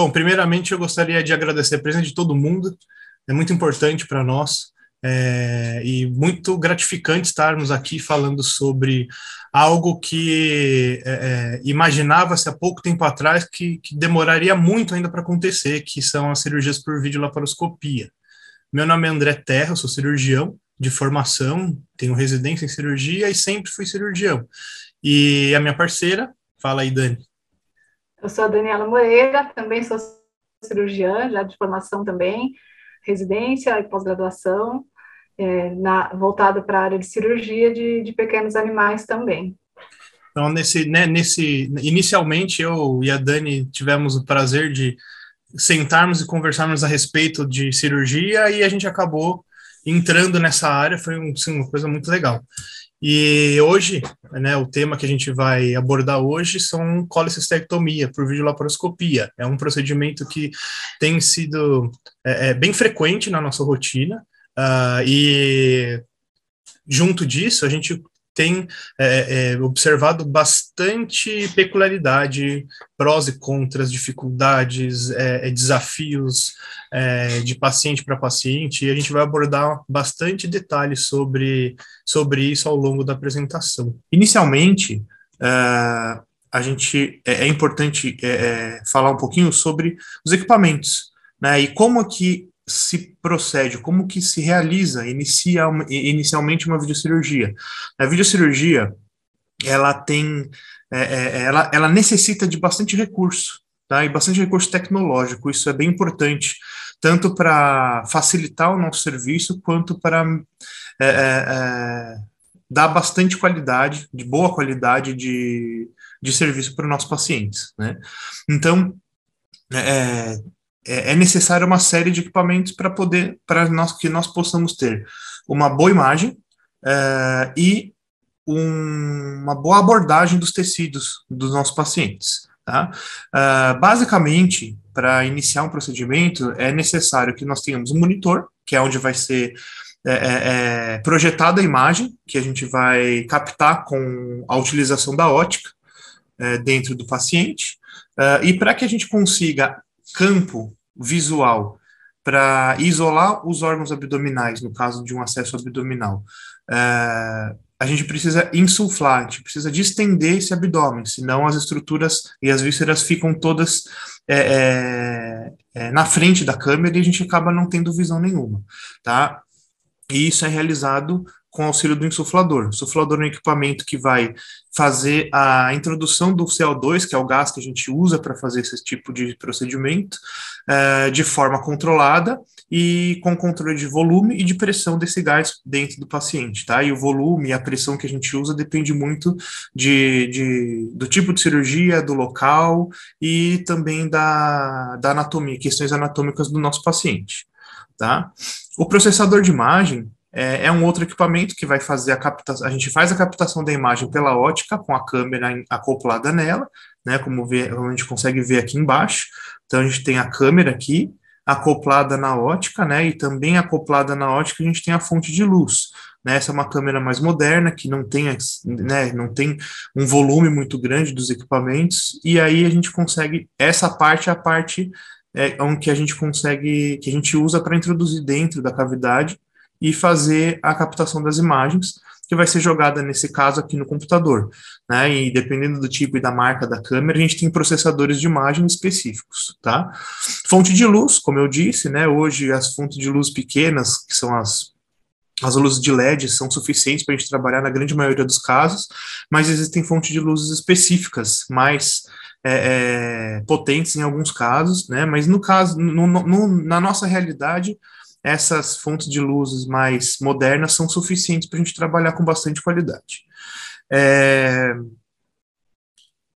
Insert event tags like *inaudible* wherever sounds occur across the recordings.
Bom, primeiramente eu gostaria de agradecer a presença de todo mundo, é muito importante para nós. É, e muito gratificante estarmos aqui falando sobre algo que é, é imaginava-se há pouco tempo atrás que, que demoraria muito ainda para acontecer, que são as cirurgias por videolaparoscopia. Meu nome é André Terra, sou cirurgião de formação, tenho residência em cirurgia e sempre fui cirurgião. E a minha parceira, fala aí, Dani. Eu sou a Daniela Moreira, também sou cirurgiã, já de formação também, residência e pós-graduação, é, voltado para a área de cirurgia de, de pequenos animais também. Então, nesse, né, nesse, inicialmente eu e a Dani tivemos o prazer de sentarmos e conversarmos a respeito de cirurgia e a gente acabou entrando nessa área, foi um, sim, uma coisa muito legal. E hoje, né, o tema que a gente vai abordar hoje são colicistectomia por videolaparoscopia. É um procedimento que tem sido é, é bem frequente na nossa rotina, uh, e junto disso, a gente tem é, é, observado bastante peculiaridade, prós e contras, dificuldades, é, é desafios é, de paciente para paciente, e a gente vai abordar bastante detalhes sobre, sobre isso ao longo da apresentação. Inicialmente, é, a gente é, importante falar um pouquinho sobre os equipamentos, né, e como que se procede, como que se realiza, inicia inicialmente uma videocirurgia. A videocirurgia, ela tem, é, é, ela, ela necessita de bastante recurso, tá? E bastante recurso tecnológico, isso é bem importante, tanto para facilitar o nosso serviço, quanto para é, é, é, dar bastante qualidade, de boa qualidade de, de serviço para os nossos pacientes, né? Então, é, é, é necessário uma série de equipamentos para poder, para nós que nós possamos ter uma boa imagem é, e um, uma boa abordagem dos tecidos dos nossos pacientes. Tá? Uh, basicamente, para iniciar um procedimento, é necessário que nós tenhamos um monitor, que é onde vai ser é, é, é projetada a imagem, que a gente vai captar com a utilização da ótica é, dentro do paciente. Uh, e para que a gente consiga campo visual para isolar os órgãos abdominais, no caso de um acesso abdominal, é, a gente precisa insuflar, a gente precisa distender esse abdômen, senão as estruturas e as vísceras ficam todas é, é, é, na frente da câmera e a gente acaba não tendo visão nenhuma, tá? E isso é realizado com auxílio do insuflador. O insuflador é um equipamento que vai fazer a introdução do CO2, que é o gás que a gente usa para fazer esse tipo de procedimento, uh, de forma controlada e com controle de volume e de pressão desse gás dentro do paciente, tá? E o volume e a pressão que a gente usa depende muito de, de do tipo de cirurgia, do local e também da, da anatomia, questões anatômicas do nosso paciente, tá? O processador de imagem, é, é, um outro equipamento que vai fazer a captação. A gente faz a captação da imagem pela ótica com a câmera acoplada nela, né? Como, vê, como a gente consegue ver aqui embaixo. Então a gente tem a câmera aqui acoplada na ótica, né? E também acoplada na ótica a gente tem a fonte de luz. Né, essa é uma câmera mais moderna que não tem, né, não tem um volume muito grande dos equipamentos e aí a gente consegue essa parte é a parte é, onde a gente consegue que a gente usa para introduzir dentro da cavidade e fazer a captação das imagens, que vai ser jogada, nesse caso, aqui no computador. Né? E dependendo do tipo e da marca da câmera, a gente tem processadores de imagem específicos. Tá? Fonte de luz, como eu disse, né? hoje as fontes de luz pequenas, que são as as luzes de LED são suficientes para a gente trabalhar na grande maioria dos casos, mas existem fontes de luzes específicas, mais é, é, potentes em alguns casos, né? Mas no caso, no, no, na nossa realidade, essas fontes de luzes mais modernas são suficientes para a gente trabalhar com bastante qualidade. É,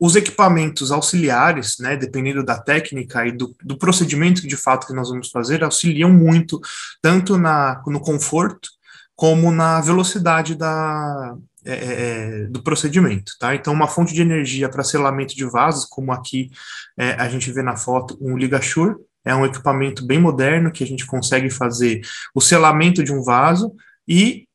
os equipamentos auxiliares, né, dependendo da técnica e do, do, procedimento de fato que nós vamos fazer, auxiliam muito, tanto na, no conforto, como na velocidade da, é, é, é do procedimento, tá? Então, uma fonte de energia para selamento de vasos, como aqui é, a gente vê na foto, um Ligasure, é um equipamento bem moderno que a gente consegue fazer o selamento de um vaso e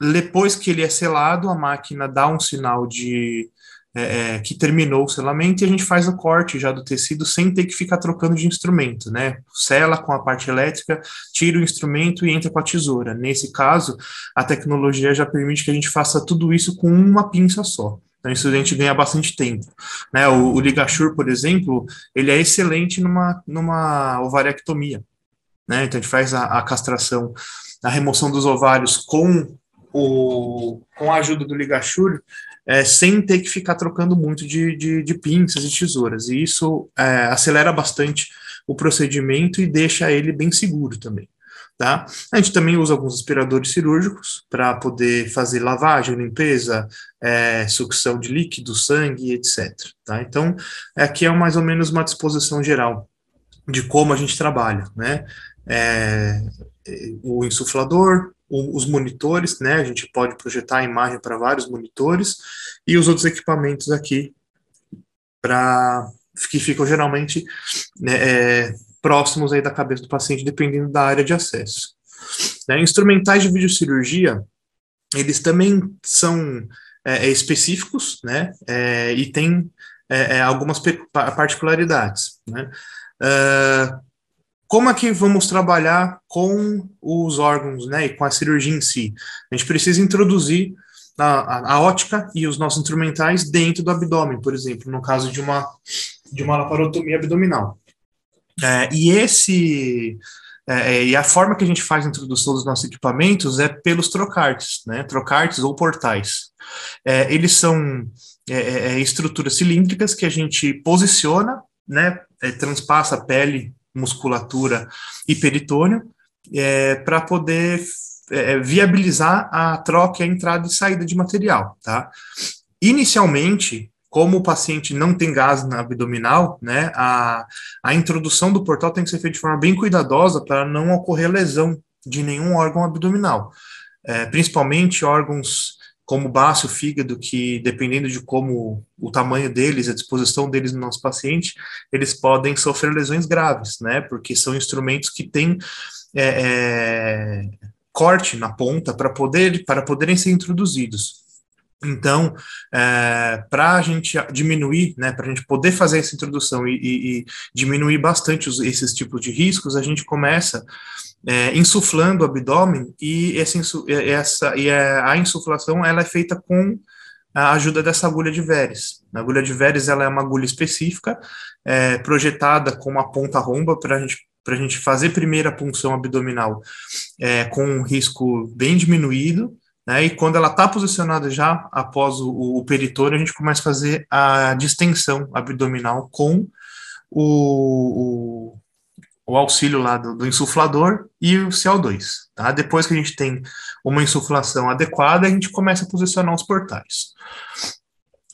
depois que ele é selado, a máquina dá um sinal de, é, é, que terminou o selamento e a gente faz o corte já do tecido sem ter que ficar trocando de instrumento, né? Sela com a parte elétrica, tira o instrumento e entra com a tesoura. Nesse caso, a tecnologia já permite que a gente faça tudo isso com uma pinça só. Então, a gente ganha bastante tempo. Né? O, o Ligashur, por exemplo, ele é excelente numa, numa ovariectomia. Né? Então, a gente faz a, a castração, a remoção dos ovários com, o, com a ajuda do Ligashur, é, sem ter que ficar trocando muito de, de, de pinças e tesouras. E isso é, acelera bastante o procedimento e deixa ele bem seguro também. Tá? A gente também usa alguns aspiradores cirúrgicos para poder fazer lavagem, limpeza, é, sucção de líquido, sangue, etc. Tá? Então, aqui é mais ou menos uma disposição geral de como a gente trabalha, né? É, o insuflador, o, os monitores, né? A gente pode projetar a imagem para vários monitores e os outros equipamentos aqui que ficam geralmente né, é, próximos aí da cabeça do paciente, dependendo da área de acesso. Né, instrumentais de videocirurgia, eles também são é, é específicos, né, é, e tem é, é algumas particularidades, né. Uh, como é que vamos trabalhar com os órgãos, né, e com a cirurgia em si? A gente precisa introduzir a, a, a ótica e os nossos instrumentais dentro do abdômen, por exemplo, no caso de uma de uma laparotomia abdominal. É, e esse é, é, e a forma que a gente faz a introdução dos nossos equipamentos é pelos trocartes, né? Trocartes ou portais. É, eles são é, é, estruturas cilíndricas que a gente posiciona, né? transpassa pele, musculatura e peritônio para poder viabilizar a troca, a entrada e saída de material, tá? Inicialmente, como o paciente não tem gás na abdominal, né, a, a introdução do portal tem que ser feita de forma bem cuidadosa para não ocorrer lesão de nenhum órgão abdominal, é, principalmente órgãos como baço, fígado, que dependendo de como o tamanho deles, a disposição deles no nosso paciente, eles podem sofrer lesões graves, né, porque são instrumentos que têm é, é, corte na ponta para poder, para poderem ser introduzidos. Então, é, para a gente diminuir, né, para a gente poder fazer essa introdução e, e, e diminuir bastante os, esses tipos de riscos, a gente começa é, insuflando o abdômen e essa, essa e a, a insuflação ela é feita com a ajuda dessa agulha de Veres. A agulha de Veres ela é uma agulha específica, é, projetada com uma ponta romba para a gente para a gente fazer primeiro a punção abdominal é, com um risco bem diminuído né? E quando ela está posicionada já após o, o a gente começa a fazer a distensão abdominal com o, o, o auxílio lá do, do, insuflador e o CO2. Tá? Depois que a gente tem uma insuflação adequada, a gente começa a posicionar os portais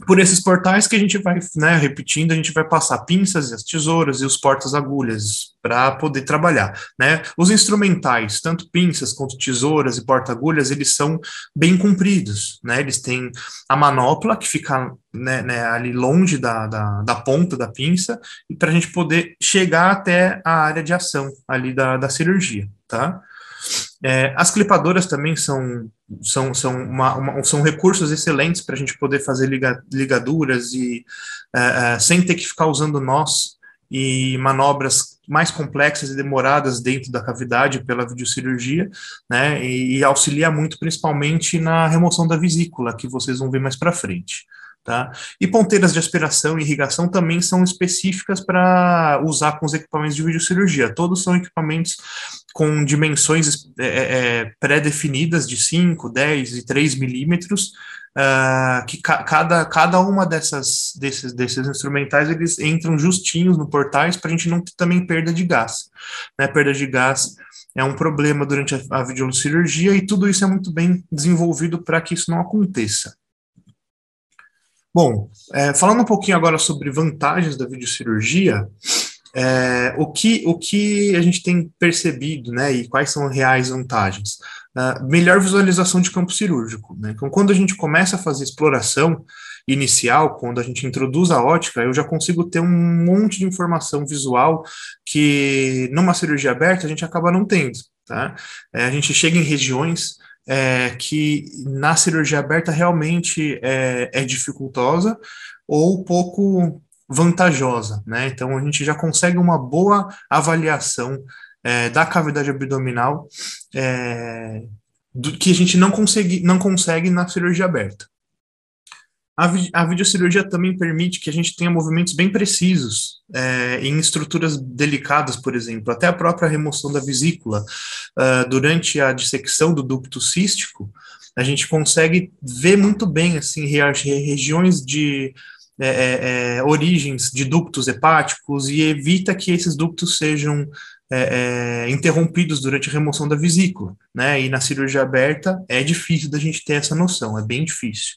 por esses portais que a gente vai, né, repetindo, a gente vai passar pinças, as tesouras e os portas-agulhas para poder trabalhar, né? Os instrumentais, tanto pinças quanto tesouras e porta-agulhas, eles são bem compridos, né? Eles têm a manopla que fica né, né, ali longe da, da, da, ponta da pinça e para a gente poder chegar até a área de ação ali da, da cirurgia, tá? É, as clipadoras também são, são, são, uma, uma, são recursos excelentes para a gente poder fazer liga, ligaduras e é, é, sem ter que ficar usando nós e manobras mais complexas e demoradas dentro da cavidade pela videocirurgia, né, e, e auxilia muito principalmente na remoção da vesícula, que vocês vão ver mais para frente. Tá? E ponteiras de aspiração e irrigação também são específicas para usar com os equipamentos de videocirurgia. Todos são equipamentos com dimensões é, é, é pré-definidas de 5, 10 e 3 milímetros, uh, que ca cada, cada uma dessas, desses, desses instrumentais, eles entram justinhos no portais para a gente não ter também perda de gás. Né? Perda de gás é um problema durante a, a videocirurgia e tudo isso é muito bem desenvolvido para que isso não aconteça. Bom, é, falando um pouquinho agora sobre vantagens da videocirurgia, é, o, que, o que a gente tem percebido, né, e quais são as reais vantagens? Uh, melhor visualização de campo cirúrgico. Né? Então, quando a gente começa a fazer exploração inicial, quando a gente introduz a ótica, eu já consigo ter um monte de informação visual que numa cirurgia aberta a gente acaba não tendo. Tá? É, a gente chega em regiões é, que na cirurgia aberta realmente é, é dificultosa ou pouco vantajosa, né? Então a gente já consegue uma boa avaliação é, da cavidade abdominal é, do, que a gente não consegue, não consegue na cirurgia aberta. A, a videocirurgia também permite que a gente tenha movimentos bem precisos é, em estruturas delicadas, por exemplo, até a própria remoção da vesícula. Uh, durante a dissecção do ducto cístico, a gente consegue ver muito bem assim regiões de é, é, é, origens de ductos hepáticos e evita que esses ductos sejam é, é, interrompidos durante a remoção da vesícula, né? E na cirurgia aberta é difícil da gente ter essa noção, é bem difícil.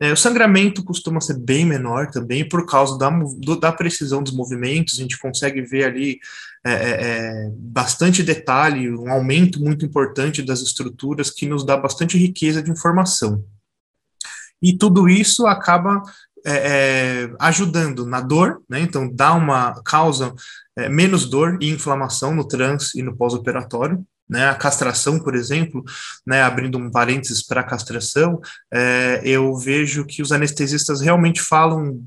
É, o sangramento costuma ser bem menor também por causa da, do, da precisão dos movimentos, a gente consegue ver ali é, é, é, bastante detalhe, um aumento muito importante das estruturas que nos dá bastante riqueza de informação. E tudo isso acaba é, é, ajudando na dor, né? Então dá uma causa é, menos dor e inflamação no trans e no pós-operatório. Né, a castração, por exemplo, né, abrindo um parênteses para a castração, é, eu vejo que os anestesistas realmente falam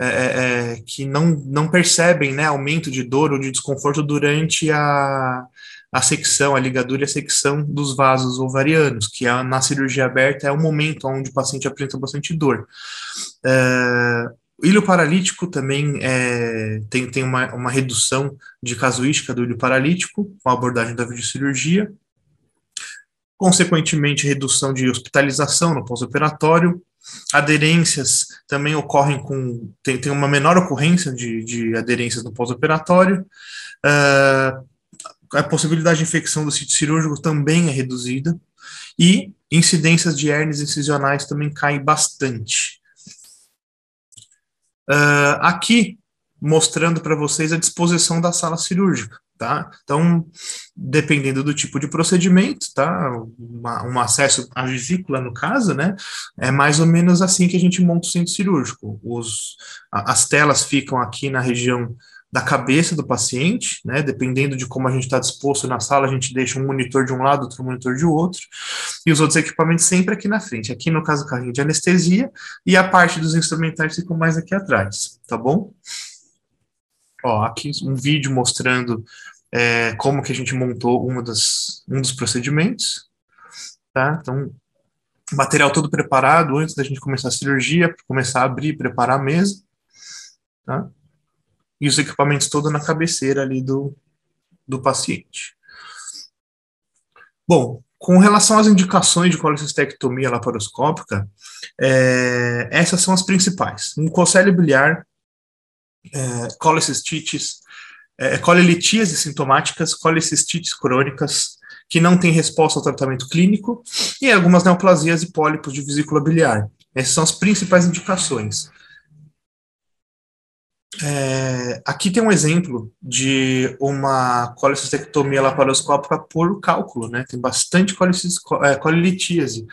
é, é, é, que não, não percebem né, aumento de dor ou de desconforto durante a, a secção, a ligadura e a secção dos vasos ovarianos, que é, na cirurgia aberta é o momento onde o paciente apresenta bastante dor. É, o ilho paralítico também é, tem, tem uma, uma redução de casuística do ilho paralítico com a abordagem da videocirurgia, consequentemente, redução de hospitalização no pós-operatório. Aderências também ocorrem com. tem, tem uma menor ocorrência de, de aderências no pós-operatório. Uh, a possibilidade de infecção do sítio cirúrgico também é reduzida. E incidências de hernias incisionais também caem bastante. Uh, aqui, mostrando para vocês a disposição da sala cirúrgica, tá? Então, dependendo do tipo de procedimento, tá? Uma, um acesso à vesícula, no caso, né? É mais ou menos assim que a gente monta o centro cirúrgico. Os, as telas ficam aqui na região da cabeça do paciente, né? Dependendo de como a gente está disposto na sala, a gente deixa um monitor de um lado, outro monitor de outro, e os outros equipamentos sempre aqui na frente. Aqui, no caso, o carrinho de anestesia, e a parte dos instrumentais ficam mais aqui atrás, tá bom? Ó, aqui um vídeo mostrando é, como que a gente montou uma das, um dos procedimentos, tá? Então, material todo preparado antes da gente começar a cirurgia, começar a abrir, preparar a mesa, tá? E os equipamentos todos na cabeceira ali do, do paciente. Bom, com relação às indicações de colecistectomia laparoscópica, é, essas são as principais. Mucocele biliar, é, colecistites, é, colelitias sintomáticas, colecistites crônicas, que não têm resposta ao tratamento clínico, e algumas neoplasias e pólipos de vesícula biliar. Essas são as principais indicações. É, aqui tem um exemplo de uma colecistectomia laparoscópica por cálculo, né? Tem bastante é, colelitíase.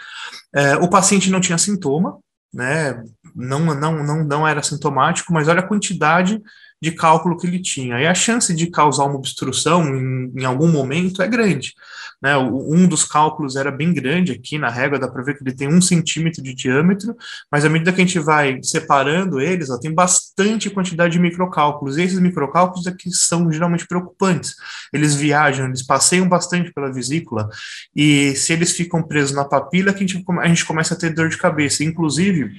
É, o paciente não tinha sintoma, né? Não, não, não, não era sintomático, mas olha a quantidade de cálculo que ele tinha. E a chance de causar uma obstrução em, em algum momento é grande. Né, um dos cálculos era bem grande aqui na régua, dá para ver que ele tem um centímetro de diâmetro, mas à medida que a gente vai separando eles, ó, tem bastante quantidade de microcálculos, e esses microcálculos aqui são geralmente preocupantes. Eles viajam, eles passeiam bastante pela vesícula, e se eles ficam presos na papila, que a gente, a gente começa a ter dor de cabeça. Inclusive,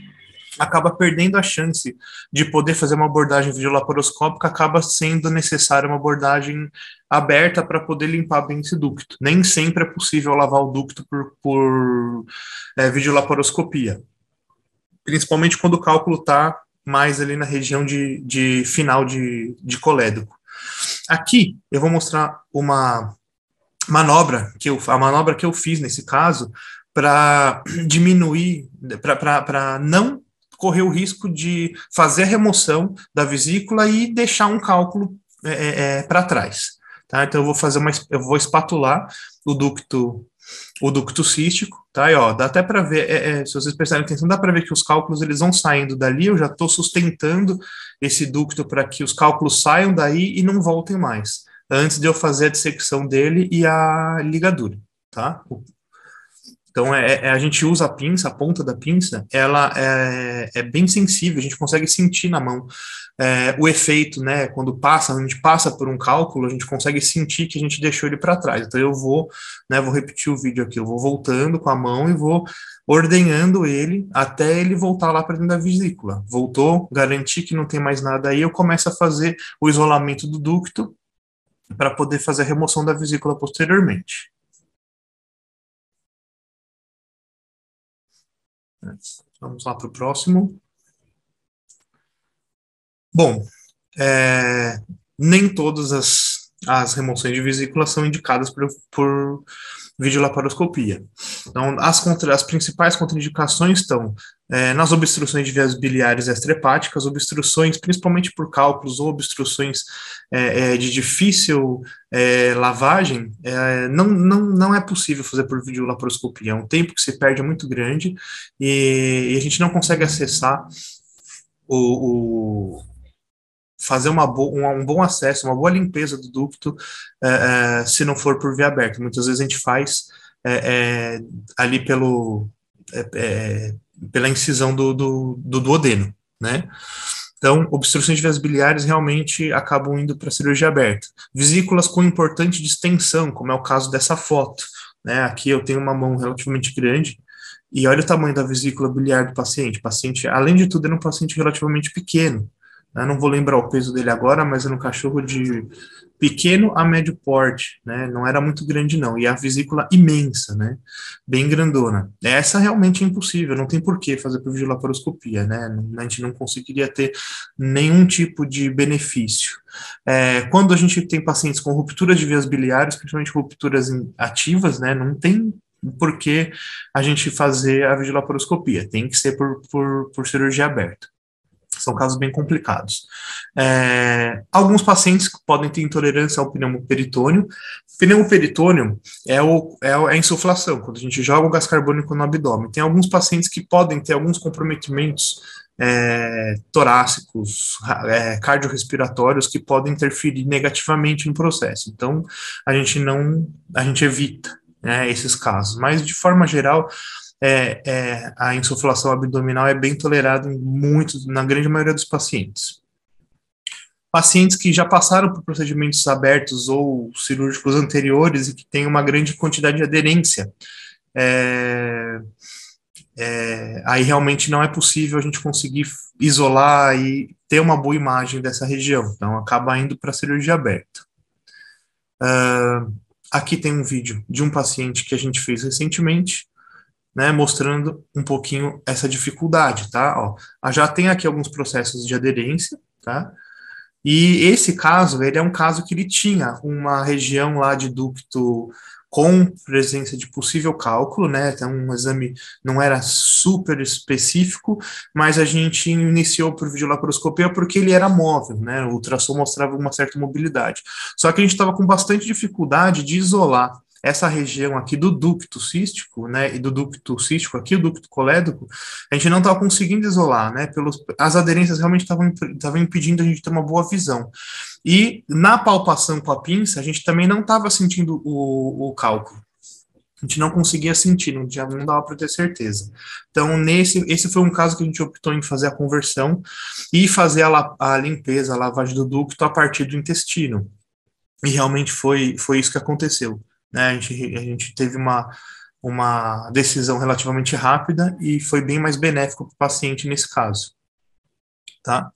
acaba perdendo a chance de poder fazer uma abordagem videolaparoscópica, acaba sendo necessária uma abordagem aberta para poder limpar bem esse ducto. Nem sempre é possível lavar o ducto por, por é, videolaparoscopia, principalmente quando o cálculo está mais ali na região de, de final de, de colédoco. Aqui eu vou mostrar uma manobra que eu, a manobra que eu fiz nesse caso para diminuir, para não correr o risco de fazer a remoção da vesícula e deixar um cálculo é, é, é para trás. Tá? Então eu vou fazer uma, eu vou espatular o ducto, o ducto cístico, tá? E, ó, dá até para ver, é, é, se vocês prestarem atenção, dá para ver que os cálculos eles vão saindo dali. Eu já estou sustentando esse ducto para que os cálculos saiam daí e não voltem mais, antes de eu fazer a dissecção dele e a ligadura, tá? Então, é, é, a gente usa a pinça, a ponta da pinça, ela é, é bem sensível, a gente consegue sentir na mão é, o efeito, né? Quando passa, a gente passa por um cálculo, a gente consegue sentir que a gente deixou ele para trás. Então, eu vou, né? Vou repetir o vídeo aqui, eu vou voltando com a mão e vou ordenhando ele até ele voltar lá para dentro da vesícula. Voltou, garantir que não tem mais nada aí, eu começo a fazer o isolamento do ducto para poder fazer a remoção da vesícula posteriormente. Vamos lá para o próximo. Bom, é, nem todas as, as remoções de vesícula são indicadas por, por videolaparoscopia. Então, as, contra, as principais contraindicações estão é, nas obstruções de vias biliares extrahepáticas, obstruções principalmente por cálculos ou obstruções é, é, de difícil é, lavagem, é, não, não, não é possível fazer por videolaparoscopia. É um tempo que se perde muito grande e, e a gente não consegue acessar o, o fazer uma um, um, bom acesso, uma boa limpeza do ducto, é, é, se não for por via aberta. Muitas vezes a gente faz é, ali pelo, é, pela incisão do, do, do, duodeno, né? Então, obstruções de vias biliares realmente acabam indo para cirurgia aberta. Vesículas com importante distensão, como é o caso dessa foto. Né? Aqui eu tenho uma mão relativamente grande, e olha o tamanho da vesícula biliar do paciente. O paciente, além de tudo, é um paciente relativamente pequeno. Eu não vou lembrar o peso dele agora, mas era um cachorro de pequeno a médio porte, né? Não era muito grande não, e a vesícula imensa, né? Bem grandona. Essa realmente é impossível, não tem por que fazer por videolaparoscopia, né? A gente não conseguiria ter nenhum tipo de benefício. É, quando a gente tem pacientes com rupturas de vias biliares, principalmente rupturas ativas, né? Não tem por que a gente fazer a videolaparoscopia, tem que ser por, por, por cirurgia aberta. São casos bem complicados. É, alguns pacientes podem ter intolerância ao pneumoperitônio. Pneumoperitônio é, o, é a insuflação, quando a gente joga o gás carbônico no abdômen. Tem alguns pacientes que podem ter alguns comprometimentos é, torácicos, é, cardiorrespiratórios que podem interferir negativamente no processo. Então, a gente não, a gente evita né, esses casos. Mas, de forma geral, é, é, a insuflação abdominal é bem tolerada em muitos, na grande maioria dos pacientes. Pacientes que já passaram por procedimentos abertos ou cirúrgicos anteriores e que têm uma grande quantidade de aderência, é, é, aí realmente não é possível a gente conseguir isolar e ter uma boa imagem dessa região, então acaba indo para a cirurgia aberta. Uh, aqui tem um vídeo de um paciente que a gente fez recentemente, né, mostrando um pouquinho essa dificuldade, tá? Ó, já tem aqui alguns processos de aderência, tá? E esse caso, ele é um caso que ele tinha uma região lá de ducto com presença de possível cálculo, né? Então, um exame não era super específico, mas a gente iniciou por videolaparoscopia porque ele era móvel, né? O ultrassom mostrava uma certa mobilidade. Só que a gente estava com bastante dificuldade de isolar essa região aqui do ducto cístico, né, e do ducto cístico aqui, o ducto colédoco, a gente não estava conseguindo isolar, né, pelos, as aderências realmente estavam impedindo a gente ter uma boa visão. E na palpação com a pinça, a gente também não estava sentindo o, o cálculo. A gente não conseguia sentir, não, já não dava para ter certeza. Então, nesse, esse foi um caso que a gente optou em fazer a conversão e fazer a, a limpeza, a lavagem do ducto a partir do intestino. E realmente foi, foi isso que aconteceu. Né? A, gente, a gente teve uma, uma decisão relativamente rápida e foi bem mais benéfico para o paciente nesse caso. Tá?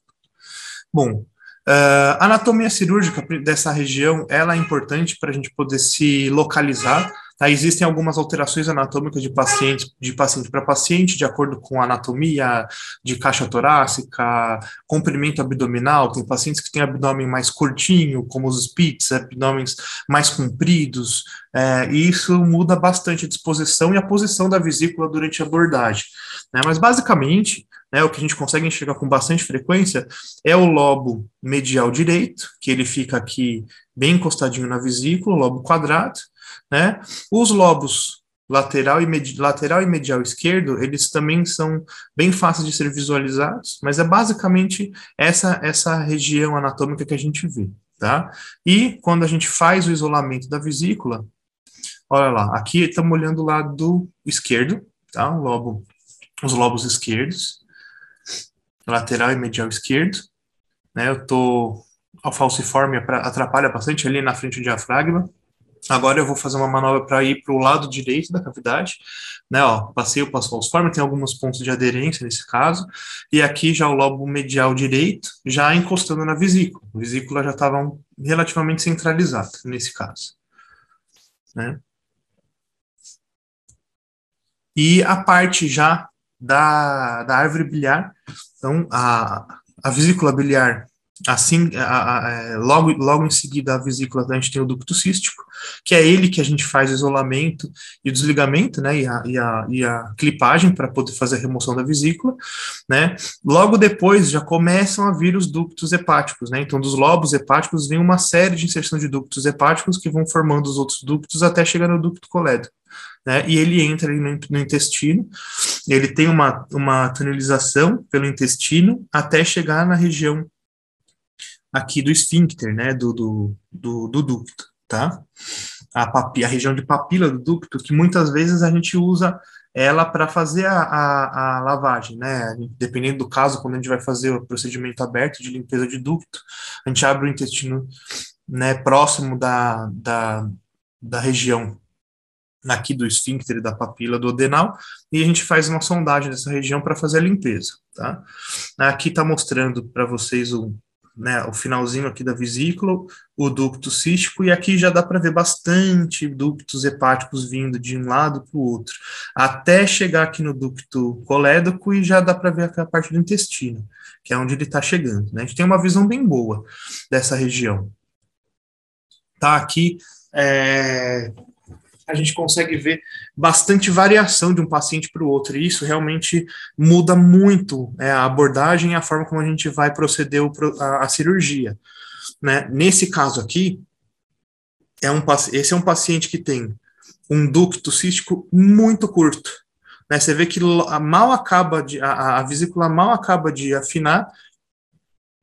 Bom, Uh, a anatomia cirúrgica dessa região ela é importante para a gente poder se localizar Tá? Existem algumas alterações anatômicas de paciente de paciente para paciente, de acordo com a anatomia de caixa torácica, comprimento abdominal. Tem pacientes que têm abdômen mais curtinho, como os Spitz, abdômenes mais compridos, é, e isso muda bastante a disposição e a posição da vesícula durante a abordagem. Né? Mas, basicamente, né, o que a gente consegue enxergar com bastante frequência é o lobo medial direito, que ele fica aqui bem encostadinho na vesícula, o lobo quadrado, né? Os lobos lateral e, lateral e medial esquerdo, eles também são bem fáceis de ser visualizados, mas é basicamente essa, essa região anatômica que a gente vê, tá? E quando a gente faz o isolamento da vesícula, Olha lá, aqui estamos olhando o lado esquerdo, tá? O lobo, os lobos esquerdos, lateral e medial esquerdo, né? Eu tô, a falciforme atrapalha bastante ali na frente do diafragma, Agora eu vou fazer uma manobra para ir para o lado direito da cavidade, né? Ó, passei o falciforme, tem alguns pontos de aderência nesse caso, e aqui já o lobo medial direito, já encostando na vesícula. A vesícula já estava relativamente centralizada nesse caso, né? E a parte já da, da árvore biliar, então a, a vesícula biliar Assim, a, a, é, logo, logo em seguida, a vesícula, a gente tem o ducto cístico, que é ele que a gente faz o isolamento e o desligamento, né, e a, e a, e a clipagem para poder fazer a remoção da vesícula, né. Logo depois já começam a vir os ductos hepáticos, né, então dos lobos hepáticos vem uma série de inserção de ductos hepáticos que vão formando os outros ductos até chegar no ducto colédoco. Né, e ele entra ali no, no, intestino, ele tem uma, uma tunelização pelo intestino até chegar na região aqui do esfíncter, né, do, do, do, do ducto, tá? A, papi, a região de papila do ducto, que muitas vezes a gente usa ela para fazer a, a, a, lavagem, né? Dependendo do caso, quando a gente vai fazer o procedimento aberto de limpeza de ducto, a gente abre o intestino né, próximo da, da, da região aqui do esfíncter da papila do adenal, e a gente faz uma sondagem dessa região para fazer a limpeza, tá? Aqui está mostrando para vocês o, né, o finalzinho aqui da vesícula, o ducto cístico, e aqui já dá para ver bastante ductos hepáticos vindo de um lado para o outro, até chegar aqui no ducto colédoco e já dá para ver a parte do intestino, que é onde ele está chegando. Né? A gente tem uma visão bem boa dessa região. Tá aqui é, a gente consegue ver bastante variação de um paciente para o outro, e isso realmente muda muito é, a abordagem e a forma como a gente vai proceder o, a, a, cirurgia. Né? Nesse caso aqui, é um, esse é um paciente que tem um ducto cístico muito curto. Né? Você vê que mal acaba de, a, a vesícula mal acaba de afinar,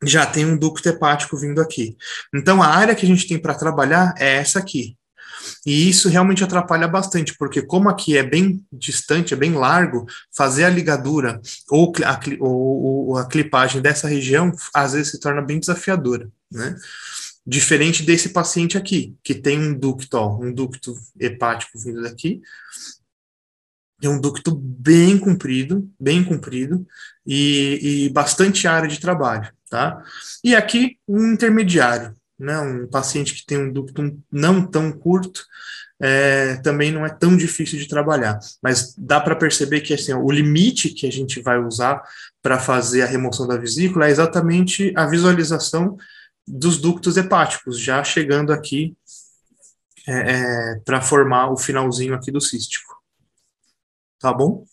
já tem um ducto hepático vindo aqui. Então, a área que a gente tem para trabalhar é essa aqui. E isso realmente atrapalha bastante, porque como aqui é bem distante, é bem largo, fazer a ligadura ou a, ou, a clipagem dessa região, às vezes se torna bem desafiadora, né? Diferente desse paciente aqui, que tem um ducto, ó, um ducto hepático vindo daqui, é um ducto bem comprido, bem comprido, e, e bastante área de trabalho, tá? E aqui um intermediário, né, um paciente que tem um ducto não tão curto, é, também não é tão difícil de trabalhar, mas dá para perceber que assim, o limite que a gente vai usar para fazer a remoção da vesícula é exatamente a visualização dos ductos hepáticos, já chegando aqui é, é, para formar o finalzinho aqui do cístico. Tá bom?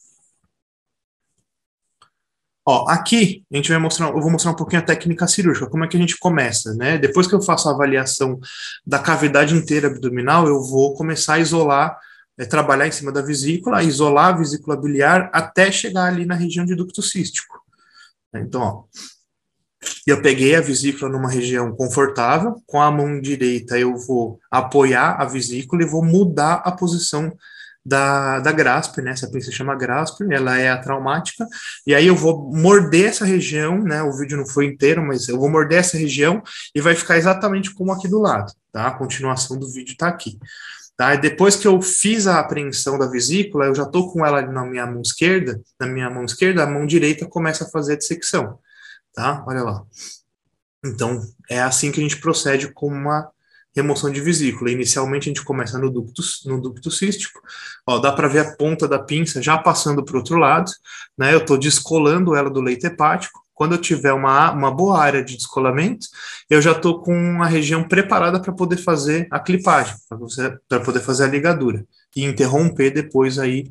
Ó, aqui a gente vai mostrar, eu vou mostrar um pouquinho a técnica cirúrgica, como é que a gente começa, né? Depois que eu faço a avaliação da cavidade inteira abdominal, eu vou começar a isolar, é, trabalhar em cima da vesícula, isolar a vesícula biliar até chegar ali na região de ducto cístico. Então, ó, eu peguei a vesícula numa região confortável, com a mão direita eu vou apoiar a vesícula e vou mudar a posição da, da Grasp, né? Essa pinça chama Grasp, ela é a traumática, e aí eu vou morder essa região, né? O vídeo não foi inteiro, mas eu vou morder essa região e vai ficar exatamente como aqui do lado, tá? A continuação do vídeo tá aqui. Tá? E depois que eu fiz a apreensão da vesícula, eu já tô com ela na minha mão esquerda, na minha mão esquerda, a mão direita começa a fazer a dissecção, tá? Olha lá. Então, é assim que a gente procede com uma remoção de vesícula. Inicialmente a gente começa no ducto, no ducto cístico, ó, dá para ver a ponta da pinça já passando para o outro lado, né? Eu estou descolando ela do leito hepático. Quando eu tiver uma, uma boa área de descolamento, eu já estou com a região preparada para poder fazer a clipagem, para poder fazer a ligadura e interromper depois aí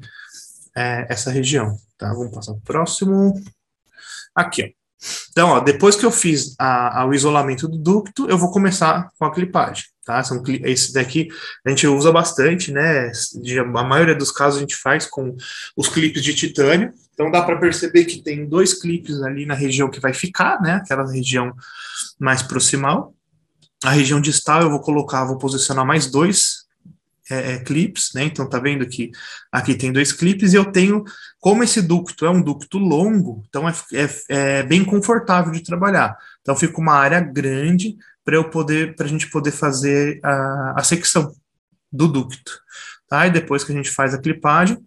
é, essa região. Tá? Vamos passar para o próximo. Aqui, ó. Então, ó, depois que eu fiz a, a, o isolamento do ducto, eu vou começar com a clipagem, tá? São, esse daqui a gente usa bastante, né? A maioria dos casos a gente faz com os clipes de titânio. Então, dá para perceber que tem dois clipes ali na região que vai ficar, né? Aquela região mais proximal. A região distal eu vou colocar, vou posicionar mais dois é, é, clips, né? Então tá vendo que aqui tem dois clipes e eu tenho, como esse ducto é um ducto longo, então é, é, é bem confortável de trabalhar. Então fica uma área grande para eu poder, para a gente poder fazer a, a secção do ducto, tá? E depois que a gente faz a clipagem,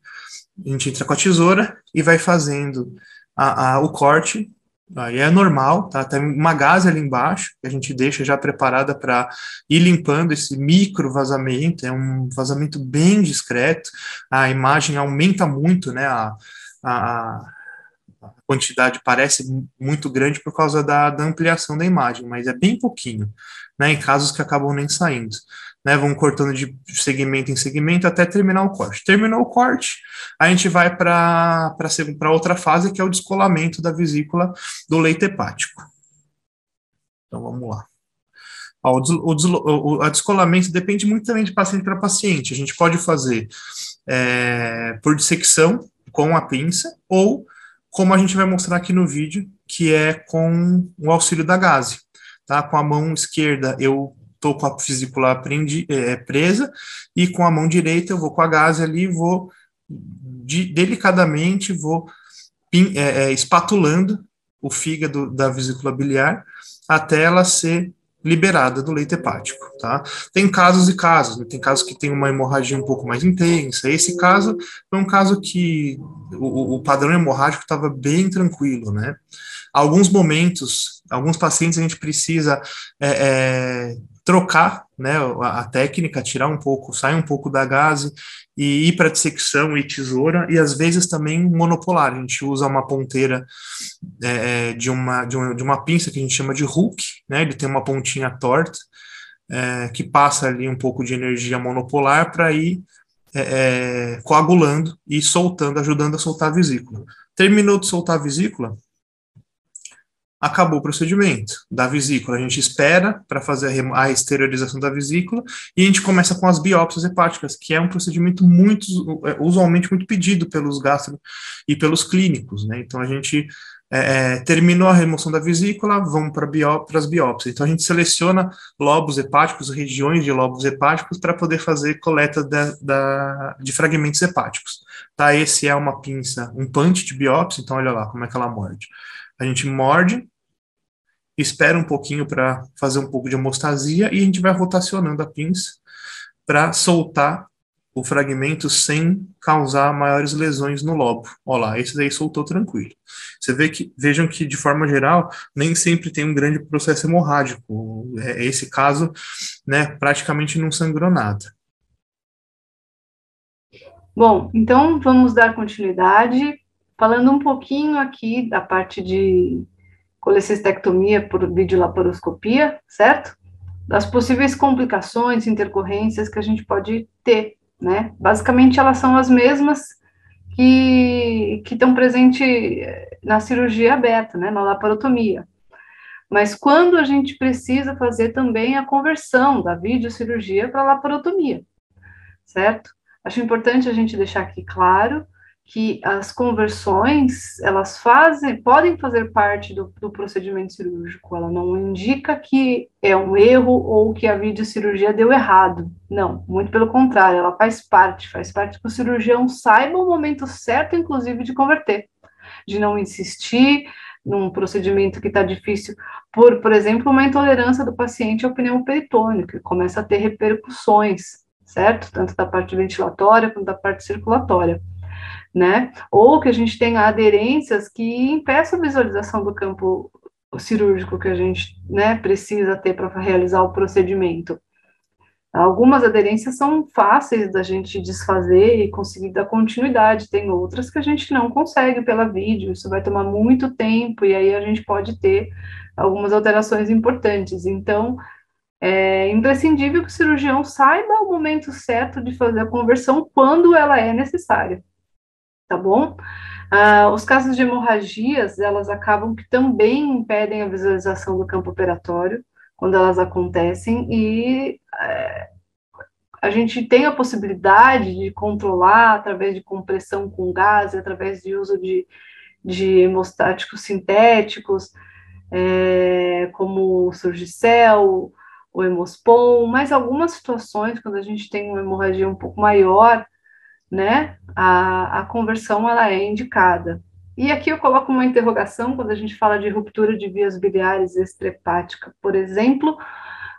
a gente entra com a tesoura e vai fazendo a, a, o corte Aí é normal, tá? Tem uma gase ali embaixo, que a gente deixa já preparada para ir limpando esse micro vazamento, é um vazamento bem discreto, a imagem aumenta muito, né? A, a quantidade parece muito grande por causa da, da ampliação da imagem, mas é bem pouquinho, né? Em casos que acabam nem saindo né, vão cortando de segmento em segmento até terminar o corte. Terminou o corte, a gente vai para outra fase, que é o descolamento da vesícula do leito hepático. Então, vamos lá. Ó, o, o, a descolamento depende muito também de paciente para paciente. A gente pode fazer é, por dissecção com a pinça ou como a gente vai mostrar aqui no vídeo, que é com o auxílio da gase. Tá? Com a mão esquerda eu estou com a vesícula prendi, é, presa, e com a mão direita eu vou com a gase ali, vou de, delicadamente, vou pin, é, é, espatulando o fígado da vesícula biliar até ela ser liberada do leito hepático, tá? Tem casos e casos, né? tem casos que tem uma hemorragia um pouco mais intensa. Esse caso foi um caso que o, o padrão hemorrágico estava bem tranquilo, né? Alguns momentos, alguns pacientes a gente precisa é, é, trocar né, a, técnica, tirar um pouco, sair um pouco da gase e ir para dissecção e tesoura, e às vezes também monopolar. A gente usa uma ponteira é, é de, uma, de, uma, de uma pinça que a gente chama de hook, né, ele tem uma pontinha torta, é, que passa ali um pouco de energia monopolar para ir é, é, coagulando e soltando, ajudando a soltar a vesícula. Terminou de soltar a vesícula, acabou o procedimento da vesícula. A gente espera para fazer a esterilização da vesícula e a gente começa com as biópsias hepáticas, que é um procedimento muito, é, usualmente muito pedido pelos gastro e pelos clínicos, né? Então a gente é, é terminou a remoção da vesícula, vamos para bió as biópsias. Então a gente seleciona lobos hepáticos, regiões de lobos hepáticos para poder fazer coleta da, da, de fragmentos hepáticos. Tá? Esse é uma pinça, um punch de biópsia, então olha lá como é que ela morde. A gente morde, espera um pouquinho para fazer um pouco de hemostasia e a gente vai rotacionando a pinça para soltar o fragmento sem causar maiores lesões no lobo. Olha lá, esse daí soltou tranquilo. Você vê que, vejam que de forma geral, nem sempre tem um grande processo hemorrágico. É, esse caso, né, praticamente não sangrou nada. Bom, então vamos dar continuidade Falando um pouquinho aqui da parte de colecistectomia por videolaparoscopia, certo? Das possíveis complicações, intercorrências que a gente pode ter, né? Basicamente, elas são as mesmas que, estão presentes na cirurgia aberta, né? Na laparotomia. Mas quando a gente precisa fazer também a conversão da videocirurgia para laparotomia, certo? Acho importante a gente deixar aqui claro que as conversões elas fazem podem fazer parte do, do, procedimento cirúrgico. Ela não indica que é um erro ou que a videocirurgia deu errado. Não, muito pelo contrário, ela faz parte, faz parte que o cirurgião saiba o momento certo, inclusive, de converter, de não insistir num procedimento que está difícil por, por exemplo, uma intolerância do paciente ao pneu peritônio, que começa a ter repercussões, certo? Tanto da parte ventilatória quanto da parte circulatória né? Ou que a gente tenha aderências que impeçam a visualização do campo cirúrgico que a gente né, precisa ter para realizar o procedimento. Algumas aderências são fáceis da gente desfazer e conseguir dar continuidade, tem outras que a gente não consegue pela vídeo, isso vai tomar muito tempo e aí a gente pode ter algumas alterações importantes. Então, é imprescindível que o cirurgião saiba o momento certo de fazer a conversão quando ela é necessária tá bom? Ah, os casos de hemorragias, elas acabam que também impedem a visualização do campo operatório, quando elas acontecem, e é, a gente tem a possibilidade de controlar através de compressão com gás, através de uso de, de hemostáticos sintéticos, é, como o Surgicel, o hemospon, mas algumas situações, quando a gente tem uma hemorragia um pouco maior, né, a, a conversão ela é indicada. E aqui eu coloco uma interrogação quando a gente fala de ruptura de vias biliares extrahepática, por exemplo,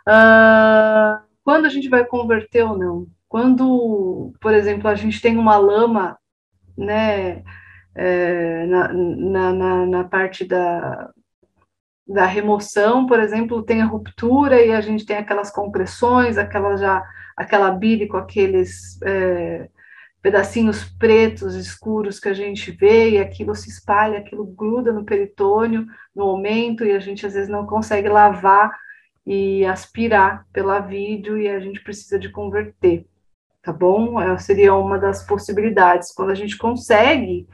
uh, quando a gente vai converter ou não? Quando, por exemplo, a gente tem uma lama, né, é, na, na, na, na parte da, da remoção, por exemplo, tem a ruptura e a gente tem aquelas compressões, aquela já aquela bile com aqueles é, pedacinhos pretos escuros que a gente vê e aquilo se espalha, aquilo gruda no peritônio no aumento e a gente às vezes não consegue lavar e aspirar pela vídeo e a gente precisa de converter, tá bom? Essa seria uma das possibilidades. Quando a gente consegue,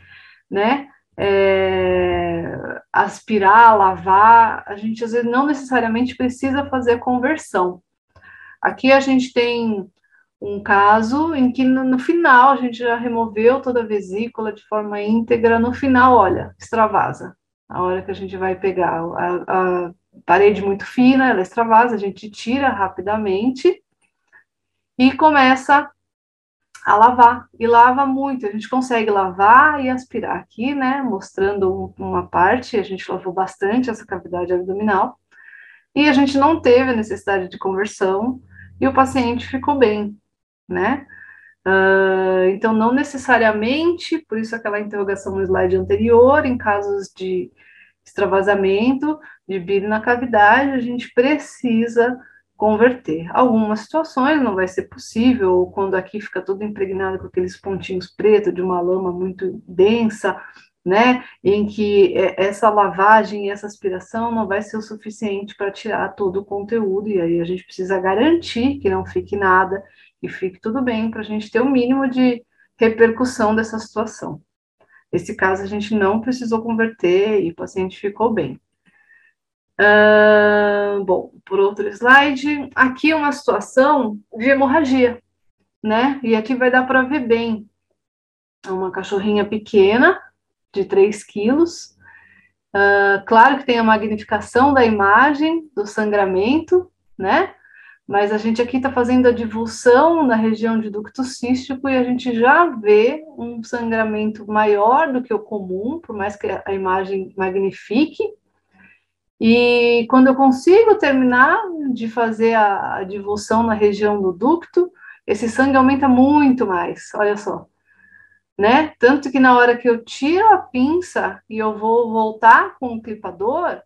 né, é, aspirar, lavar, a gente às vezes não necessariamente precisa fazer conversão. Aqui a gente tem um caso em que no, no, final a gente já removeu toda a vesícula de forma íntegra, no final, olha, extravasa. A hora que a gente vai pegar a, a parede muito fina, ela extravasa, a gente tira rapidamente e começa a lavar. E lava muito, a gente consegue lavar e aspirar aqui, né? Mostrando uma parte, a gente lavou bastante essa cavidade abdominal. E a gente não teve necessidade de conversão e o paciente ficou bem, né? Uh, então, não necessariamente, por isso aquela interrogação no slide anterior, em casos de extravasamento de bile na cavidade, a gente precisa converter. Algumas situações não vai ser possível, quando aqui fica tudo impregnado com aqueles pontinhos pretos de uma lama muito densa, né, em que é, essa lavagem essa aspiração não vai ser o suficiente para tirar todo o conteúdo, e aí a gente precisa garantir que não fique nada, e fique tudo bem, para a gente ter o mínimo de repercussão dessa situação. Nesse caso, a gente não precisou converter e o paciente ficou bem. Uh, bom, por outro slide, aqui uma situação de hemorragia, né? E aqui vai dar para ver bem. É uma cachorrinha pequena, de 3 quilos. Uh, claro que tem a magnificação da imagem, do sangramento, né? Mas a gente aqui está fazendo a divulsão na região de ducto cístico e a gente já vê um sangramento maior do que o comum, por mais que a imagem magnifique, e quando eu consigo terminar de fazer a, a divulsão na região do ducto, esse sangue aumenta muito mais, olha só. Né? Tanto que na hora que eu tiro a pinça e eu vou voltar com o clipador,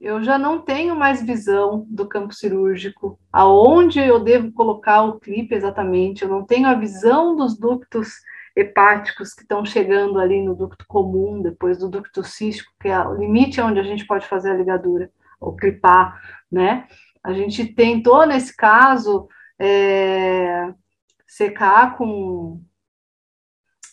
eu já não tenho mais visão do campo cirúrgico, aonde eu devo colocar o clipe exatamente, eu não tenho a visão dos ductos hepáticos que estão chegando ali no ducto comum, depois do ducto cístico, que é o limite onde a gente pode fazer a ligadura, ou clipar, né? A gente tentou, nesse caso, é, secar com,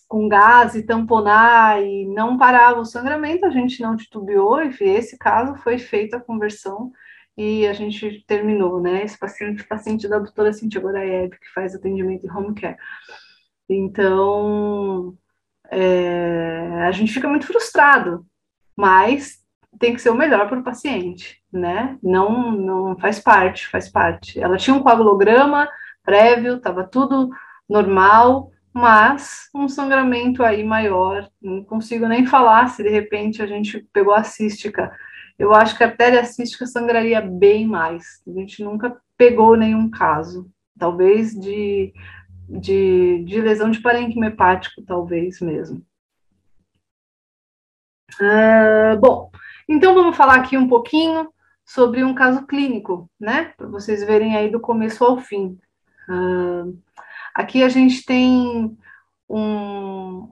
com gás e tamponar e não parava o sangramento, a gente não titubeou, e esse caso foi feita a conversão e a gente terminou, né? Esse paciente, paciente da doutora Cintia Goraeb, que faz atendimento em home care. Então, é, a gente fica muito frustrado, mas tem que ser o melhor para o paciente, né? Não, não faz parte, faz parte. Ela tinha um coagulograma prévio, estava tudo normal, mas um sangramento aí maior, não consigo nem falar se de repente a gente pegou a cística. Eu acho que a artéria cística sangraria bem mais. A gente nunca pegou nenhum caso, talvez de de, de lesão de parênquima hepático, talvez mesmo. Uh, bom, então vamos falar aqui um pouquinho sobre um caso clínico, né? Para vocês verem aí do começo ao fim. Uh, aqui a gente tem um,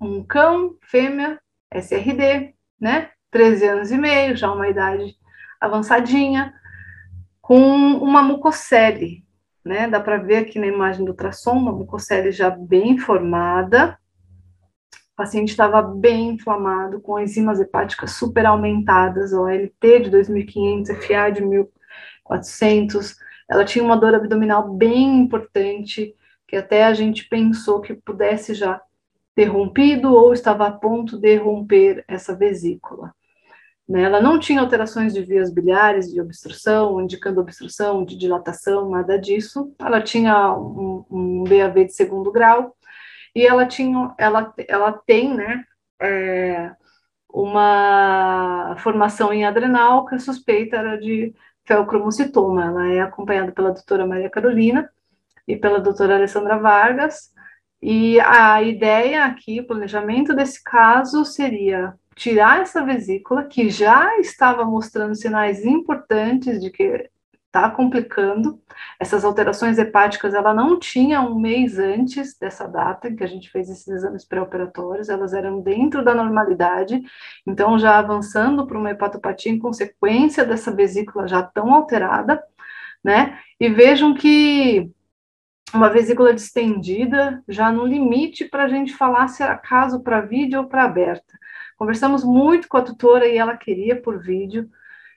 um cão, fêmea, SRD, né? 13 anos e meio, já uma idade avançadinha, com uma mucocele, né? Dá para ver aqui na imagem do ultrassom, uma mucocele já bem formada. O paciente estava bem inflamado, com enzimas hepáticas super aumentadas, OLT de 2.500, FA de 1.400. Ela tinha uma dor abdominal bem importante, que até a gente pensou que pudesse já ter rompido ou estava a ponto de romper essa vesícula. Né? Ela não tinha alterações de vias biliares, de obstrução, indicando obstrução, de dilatação, nada disso. Ela tinha um, um BAV de segundo grau e ela tinha, ela, ela tem, né, é, uma formação em adrenal que a suspeita era de felcromocitoma. Ela é acompanhada pela doutora Maria Carolina e pela doutora Alessandra Vargas. E a ideia aqui, o planejamento desse caso seria tirar essa vesícula, que já estava mostrando sinais importantes de que está complicando. Essas alterações hepáticas, ela não tinha um mês antes dessa data que a gente fez esses exames pré-operatórios, elas eram dentro da normalidade, então já avançando para uma hepatopatia em consequência dessa vesícula já tão alterada, né? E vejam que uma vesícula distendida já no limite para a gente falar se era caso para vídeo ou para aberta. Conversamos muito com a tutora e ela queria por vídeo,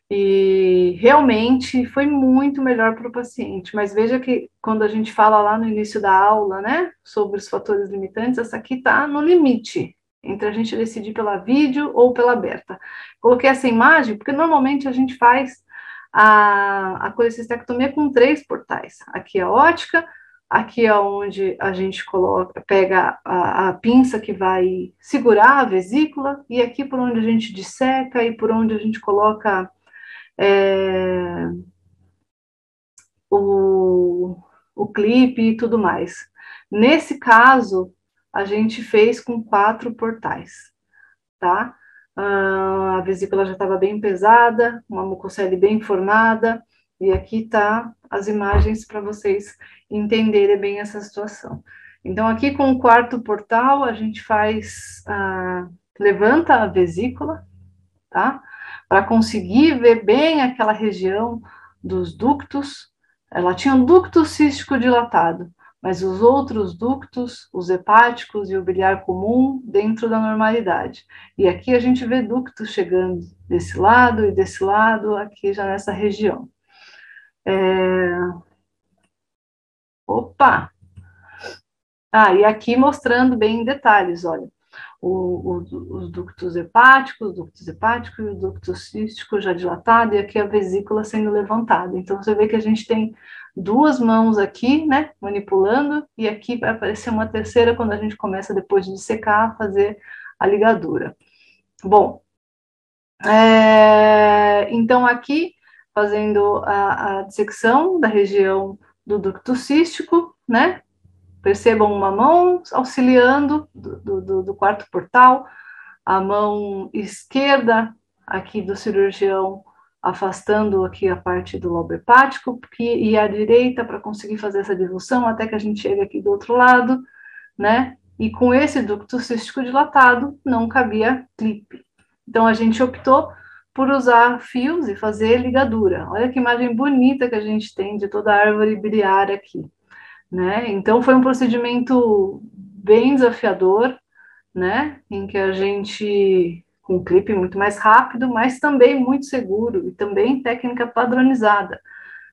e realmente foi muito melhor para o paciente. Mas veja que quando a gente fala lá no início da aula, né, sobre os fatores limitantes, essa aqui está no limite entre a gente decidir pela vídeo ou pela aberta. Coloquei essa imagem porque normalmente a gente faz a, a colecistectomia com três portais. Aqui a ótica, aqui é onde a gente coloca, pega a, a, pinça que vai segurar a vesícula, e aqui por onde a gente disseca e por onde a gente coloca é, o, o clipe e tudo mais. Nesse caso, a gente fez com quatro portais, tá? Ah, a vesícula já estava bem pesada, uma mucocele bem formada, e aqui tá as imagens para vocês entenderem bem essa situação. Então, aqui com o quarto portal, a gente faz, ah, levanta a vesícula, tá? para conseguir ver bem aquela região dos ductos. Ela tinha um ducto cístico dilatado, mas os outros ductos, os hepáticos e o biliar comum, dentro da normalidade. E aqui a gente vê ductos chegando desse lado e desse lado, aqui já nessa região. É... Opa! Ah, e aqui mostrando bem em detalhes, olha o, o, os ductos hepáticos, ductos hepáticos o ducto cístico já dilatado, e aqui a vesícula sendo levantada. Então, você vê que a gente tem duas mãos aqui, né, manipulando, e aqui vai aparecer uma terceira quando a gente começa, depois de secar, a fazer a ligadura. Bom, é, então aqui, fazendo a, a dissecção da região do ducto cístico, né, Percebam uma mão auxiliando do, do, do quarto portal, a mão esquerda aqui do cirurgião afastando aqui a parte do lobo hepático, e a direita para conseguir fazer essa divulsão até que a gente chegue aqui do outro lado, né? E com esse ducto cístico dilatado não cabia clipe. Então a gente optou por usar fios e fazer ligadura. Olha que imagem bonita que a gente tem de toda a árvore biliar aqui né? Então foi um procedimento bem desafiador, né? Em que a gente com um clipe muito mais rápido, mas também muito seguro e também técnica padronizada.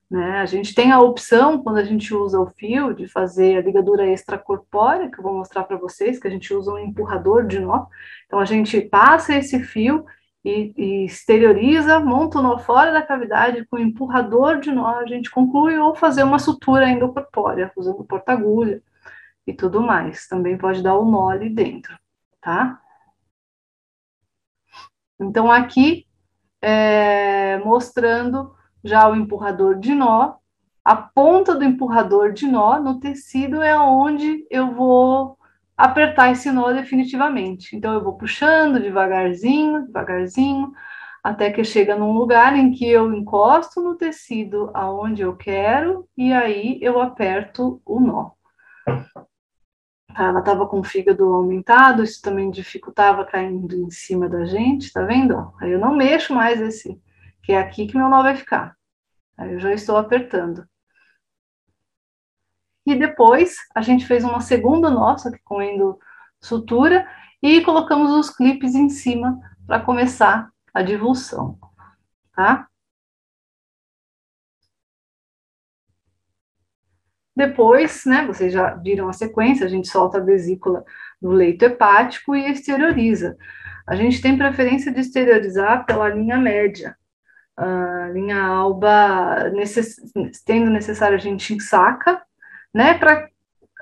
Né? A gente tem a opção, quando a gente usa o fio, de fazer a ligadura extracorpórea, que eu vou mostrar para vocês, que a gente usa um empurrador de nó. Então, a gente passa esse fio e, e exterioriza, monta o nó fora da cavidade com empurrador de nó, a gente conclui, ou fazer uma sutura endocorpórea, usando porta-agulha e tudo mais. Também pode dar o nó ali dentro, tá? Então, aqui, é, mostrando já o empurrador de nó, a ponta do empurrador de nó no tecido é onde eu vou apertar esse nó definitivamente. Então eu vou puxando devagarzinho, devagarzinho, até que chega num lugar em que eu encosto no tecido aonde eu quero e aí eu aperto o nó. Ela estava com o fígado aumentado, isso também dificultava caindo em cima da gente, tá vendo? Aí eu não mexo mais esse, que é aqui que meu nó vai ficar. Aí eu já estou apertando. E depois a gente fez uma segunda nossa, que com endo sutura, e colocamos os clipes em cima para começar a divulsão, tá? Depois, né, vocês já viram a sequência, a gente solta a vesícula do leito hepático e exterioriza. A gente tem preferência de exteriorizar pela linha média. A linha alba, necess... tendo necessário, a gente ensaca, né, para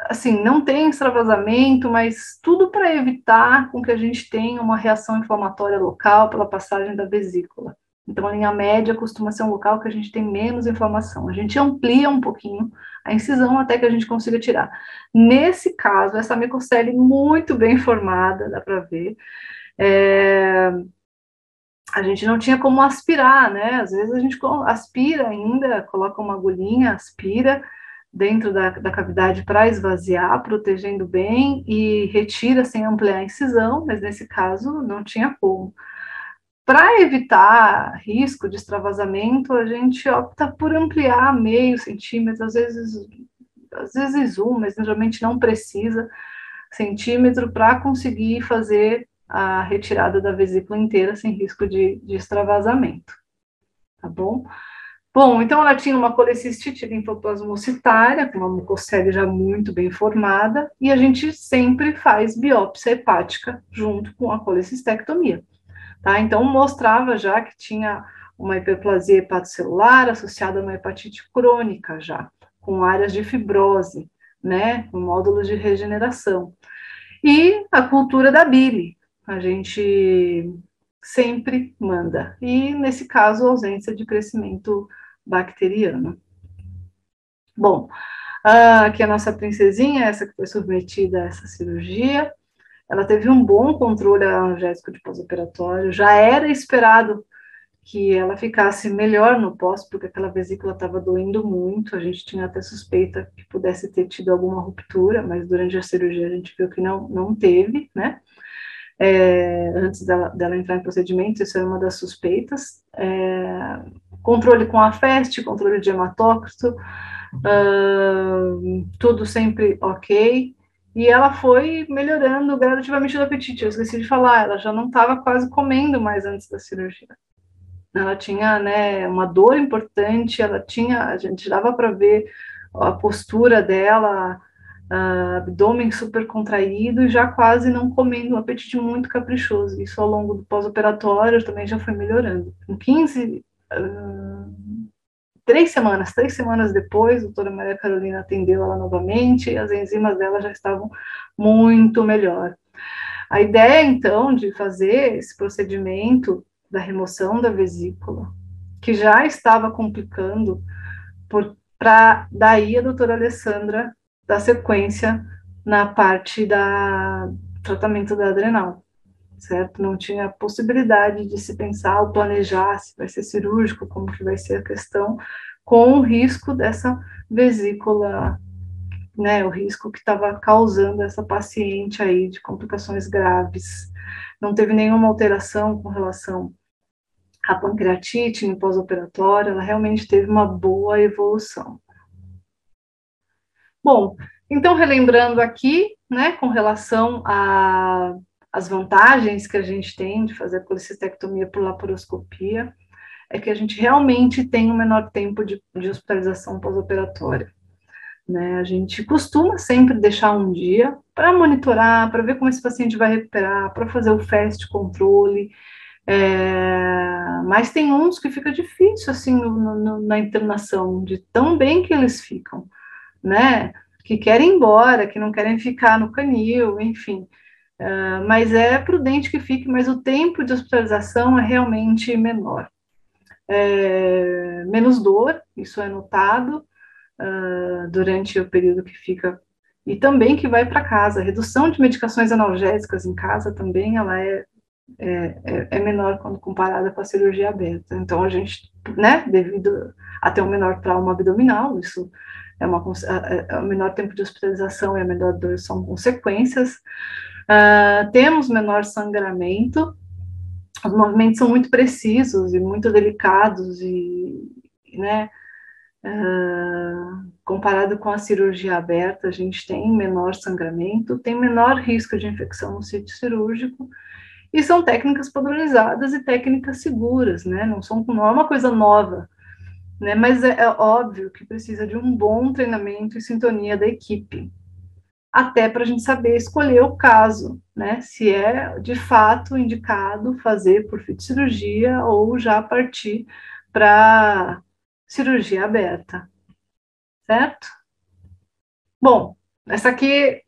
assim, não tem extravasamento, mas tudo para evitar com que a gente tenha uma reação inflamatória local pela passagem da vesícula. Então, a linha média costuma ser um local que a gente tem menos inflamação. A gente amplia um pouquinho a incisão até que a gente consiga tirar. Nesse caso, essa micocele muito bem formada, dá para ver, é, a gente não tinha como aspirar, né? Às vezes a gente aspira ainda, coloca uma agulhinha, aspira dentro da, da cavidade para esvaziar, protegendo bem e retira sem ampliar a incisão, mas nesse caso não tinha como. Para evitar risco de extravasamento, a gente opta por ampliar meio centímetro, às vezes, às vezes um, mas geralmente não precisa centímetro para conseguir fazer a retirada da vesícula inteira sem risco de, de extravasamento, tá bom? Bom, então ela tinha uma colecistite linfoplasmocitária, com uma mucocele já muito bem formada, e a gente sempre faz biópsia hepática junto com a colecistectomia. Tá? Então, mostrava já que tinha uma hiperplasia hepatocelular associada a uma hepatite crônica já, com áreas de fibrose, né, com módulos de regeneração. E a cultura da bile, a gente sempre manda. E, nesse caso, ausência de crescimento bacteriano. Bom, aqui a nossa princesinha, essa que foi submetida a essa cirurgia, ela teve um bom controle analgésico de pós-operatório, já era esperado que ela ficasse melhor no pós, porque aquela vesícula estava doendo muito, a gente tinha até suspeita que pudesse ter tido alguma ruptura, mas durante a cirurgia a gente viu que não, não teve, né? É, antes dela, dela, entrar em procedimento, isso é uma das suspeitas. É, controle com a FEST, controle de hematócrito, uh, tudo sempre ok. E ela foi melhorando gradativamente o apetite. Eu esqueci de falar, ela já não estava quase comendo mais antes da cirurgia. Ela tinha, né, uma dor importante, ela tinha, a gente dava para ver a postura dela, uh, abdômen super contraído já quase não comendo, um apetite muito caprichoso. Isso ao longo do pós-operatório também já foi melhorando. Com 15, três semanas, três semanas depois, a doutora Maria Carolina atendeu ela novamente e as enzimas dela já estavam muito melhor. A ideia, então, de fazer esse procedimento da remoção da vesícula, que já estava complicando, para daí a doutora Alessandra dar sequência na parte da tratamento da adrenal certo? Não tinha possibilidade de se pensar ou planejar se vai ser cirúrgico, como que vai ser a questão, com o risco dessa vesícula, né, o risco que estava causando essa paciente aí de complicações graves. Não teve nenhuma alteração com relação à pancreatite no pós-operatório, ela realmente teve uma boa evolução. Bom, então relembrando aqui, né, com relação a as vantagens que a gente tem de fazer a colecistectomia por laparoscopia é que a gente realmente tem um menor tempo de, de hospitalização pós-operatória. Né? A gente costuma sempre deixar um dia para monitorar, para ver como esse paciente vai recuperar, para fazer o fast controle, é, mas tem uns que fica difícil assim no, no, na internação, de tão bem que eles ficam, né? Que querem ir embora, que não querem ficar no canil, enfim. Uh, mas é prudente que fique, mas o tempo de hospitalização é realmente menor. É, menos dor, isso é notado uh, durante o período que fica, e também que vai para casa. Redução de medicações analgésicas em casa também ela é, é, é, é menor quando comparada com a cirurgia aberta. Então, a gente, né, devido a ter um menor trauma abdominal, isso é uma, é, é, o menor tempo de hospitalização e a menor dor são consequências. Uh, temos menor sangramento, os movimentos são muito precisos e muito delicados e, né, uh, comparado com a cirurgia aberta, a gente tem menor sangramento, tem menor risco de infecção no sítio cirúrgico, e são técnicas padronizadas e técnicas seguras, né, não, são, não é uma coisa nova, né? Mas é, é óbvio que precisa de um bom treinamento e sintonia da equipe, até para a gente saber escolher o caso, né? Se é de fato indicado fazer por cirurgia ou já partir para cirurgia aberta, certo? Bom, essa aqui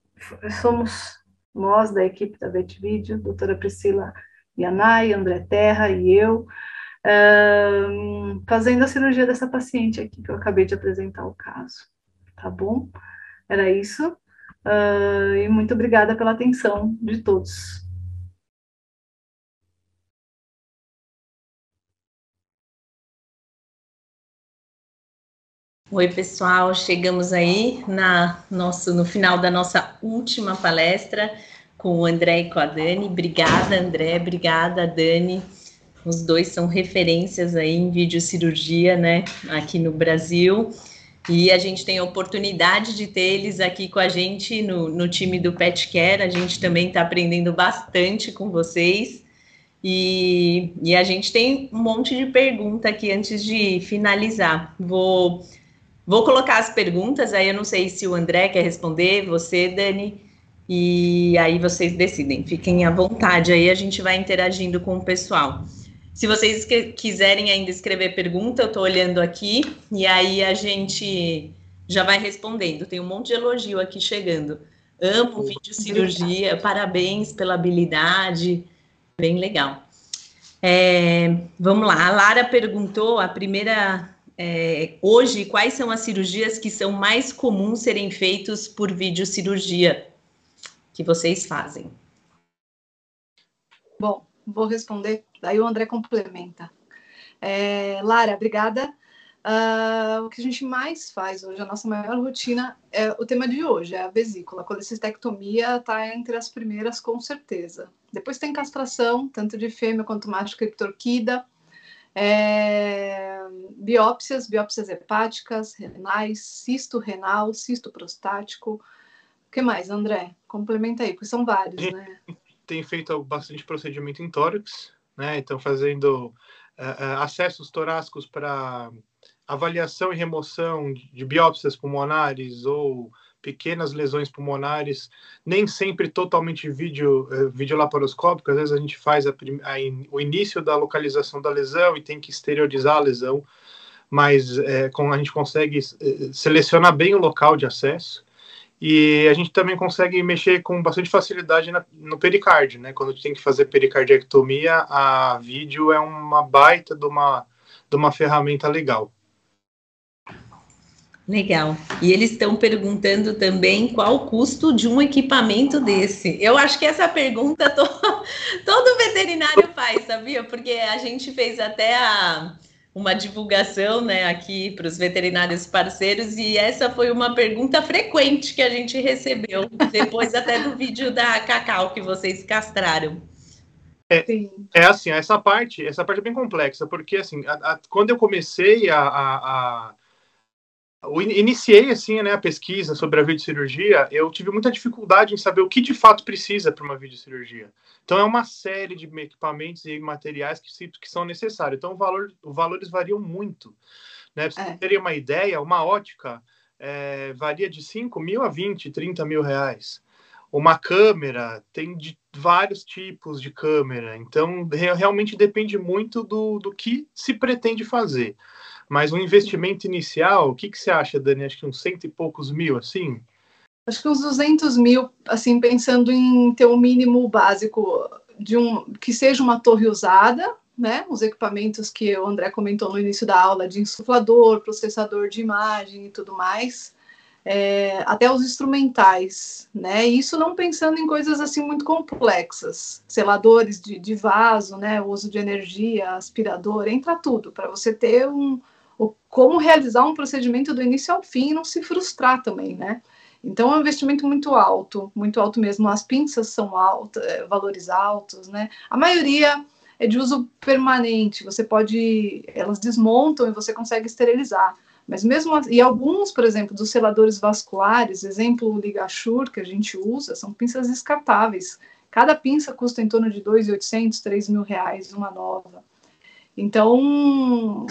somos nós da equipe da Vet Video, doutora Priscila Yanai, André Terra e eu, fazendo a cirurgia dessa paciente aqui, que eu acabei de apresentar o caso. Tá bom? Era isso. Uh, e muito obrigada pela atenção de todos. Oi, pessoal, chegamos aí na nosso, no final da nossa última palestra com o André e com a Dani. Obrigada, André, obrigada, Dani os dois são referências aí em videocirurgia, né, aqui no Brasil. E a gente tem a oportunidade de ter eles aqui com a gente no, no time do Pet Care. A gente também está aprendendo bastante com vocês. E, e, a gente tem um monte de pergunta aqui antes de finalizar. Vou, vou colocar as perguntas, aí eu não sei se o André quer responder, você, Dani, e aí vocês decidem. Fiquem à vontade, aí a gente vai interagindo com o pessoal. Se vocês quiserem ainda escrever pergunta, eu estou olhando aqui e aí a gente já vai respondendo. Tem um monte de elogio aqui chegando. Amo vídeo cirurgia, parabéns pela habilidade, bem legal. É, vamos lá, a Lara perguntou a primeira é, hoje quais são as cirurgias que são mais comuns serem feitos por videocirurgia que vocês fazem? Bom, vou responder Daí o André complementa. É, Lara, obrigada. Uh, o que a gente mais faz hoje, a nossa maior rotina, é o tema de hoje, é a vesícula. A colecistectomia está entre as primeiras, com certeza. Depois tem castração, tanto de fêmea quanto macho criptorquida, é, biópsias, biópsias hepáticas, renais, cisto renal, cisto prostático. O que mais, André? Complementa aí, porque são vários, né? *laughs* Tem feito bastante procedimento em tórax, né? Então, fazendo uh, acessos torácicos para avaliação e remoção de biópsias pulmonares ou pequenas lesões pulmonares, nem sempre totalmente vídeo, uh, videolaparoscópico, às vezes a gente faz a, a in, o início da localização da lesão e tem que exteriorizar a lesão, mas com, a gente consegue selecionar bem o local de acesso e a gente também consegue mexer com bastante facilidade na, no pericárdio, né? Quando tem que fazer pericardiectomia, a vídeo é uma baita de uma, de uma ferramenta legal. Legal. E eles estão perguntando também qual o custo de um equipamento desse. Eu acho que essa pergunta *laughs* to, todo veterinário faz, sabia? Porque a gente fez até a, uma divulgação né, aqui para os veterinários parceiros, e essa foi uma pergunta frequente que a gente recebeu, depois até do vídeo da Cacau que vocês castraram. É, é assim, essa parte, essa parte é bem complexa, porque assim, a, a, quando eu comecei a, a iniciei assim, né, a pesquisa sobre a videocirurgia, eu tive muita dificuldade em saber o que de fato precisa para uma videocirurgia. Então é uma série de equipamentos e materiais que, que são necessários. Então o valor, os valores variam muito. Né? Para vocês é. terem uma ideia, uma ótica é, varia de 5 mil a 20, 30 mil reais. Uma câmera tem de vários tipos de câmera, então realmente depende muito do, do que se pretende fazer. Mas um investimento inicial, o que, que você acha, Dani? Acho que uns cento e poucos mil, assim? Acho que uns 200 mil, assim, pensando em ter um mínimo básico de um que seja uma torre usada, né? Os equipamentos que o André comentou no início da aula, de insuflador, processador de imagem e tudo mais. É, até os instrumentais, né? Isso não pensando em coisas assim muito complexas, seladores de, de vaso, né? O uso de energia, aspirador, entra tudo para você ter um, o, como realizar um procedimento do início ao fim e não se frustrar também, né? Então é um investimento muito alto, muito alto mesmo. As pinças são altas, é, valores altos, né? A maioria é de uso permanente. Você pode, elas desmontam e você consegue esterilizar. Mas mesmo e alguns, por exemplo, dos seladores vasculares, exemplo o Ligashur que a gente usa, são pinças descartáveis. Cada pinça custa em torno de 2.800, 3 mil reais, uma nova. Então,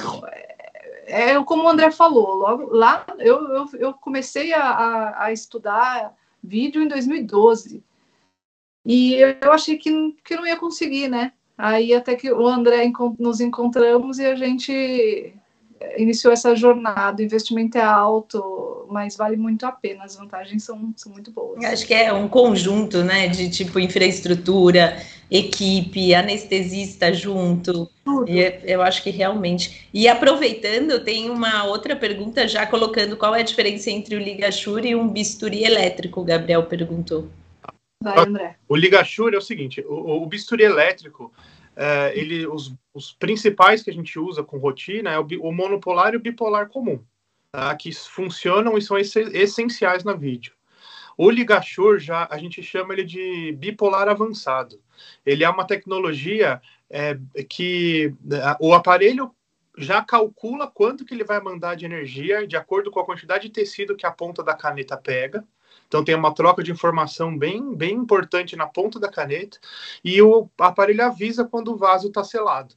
é como o André falou, logo lá eu, eu, eu comecei a, a, a, estudar vídeo em 2012 e eu achei que, que não ia conseguir, né? Aí até que o André nos encontramos e a gente iniciou essa jornada. O investimento é alto, mas vale muito a pena. As vantagens são, são muito boas. Acho que é um conjunto, né, de tipo infraestrutura, equipe, anestesista junto. Tudo. E é, eu acho que realmente. E aproveitando, tem uma outra pergunta já colocando qual é a diferença entre o Ligashur e um bisturi elétrico, o Gabriel perguntou. Vai, André. O Ligashur é o seguinte: o, o bisturi elétrico é, ele, os, os, principais que a gente usa com rotina é o, o monopolar e o bipolar comum, tá? que funcionam e são essenciais na vídeo. O Ligashur já a gente chama ele de bipolar avançado. Ele é uma tecnologia é, que é, o aparelho já calcula quanto que ele vai mandar de energia de acordo com a quantidade de tecido que a ponta da caneta pega. Então tem uma troca de informação bem, bem importante na ponta da caneta e o aparelho avisa quando o vaso está selado.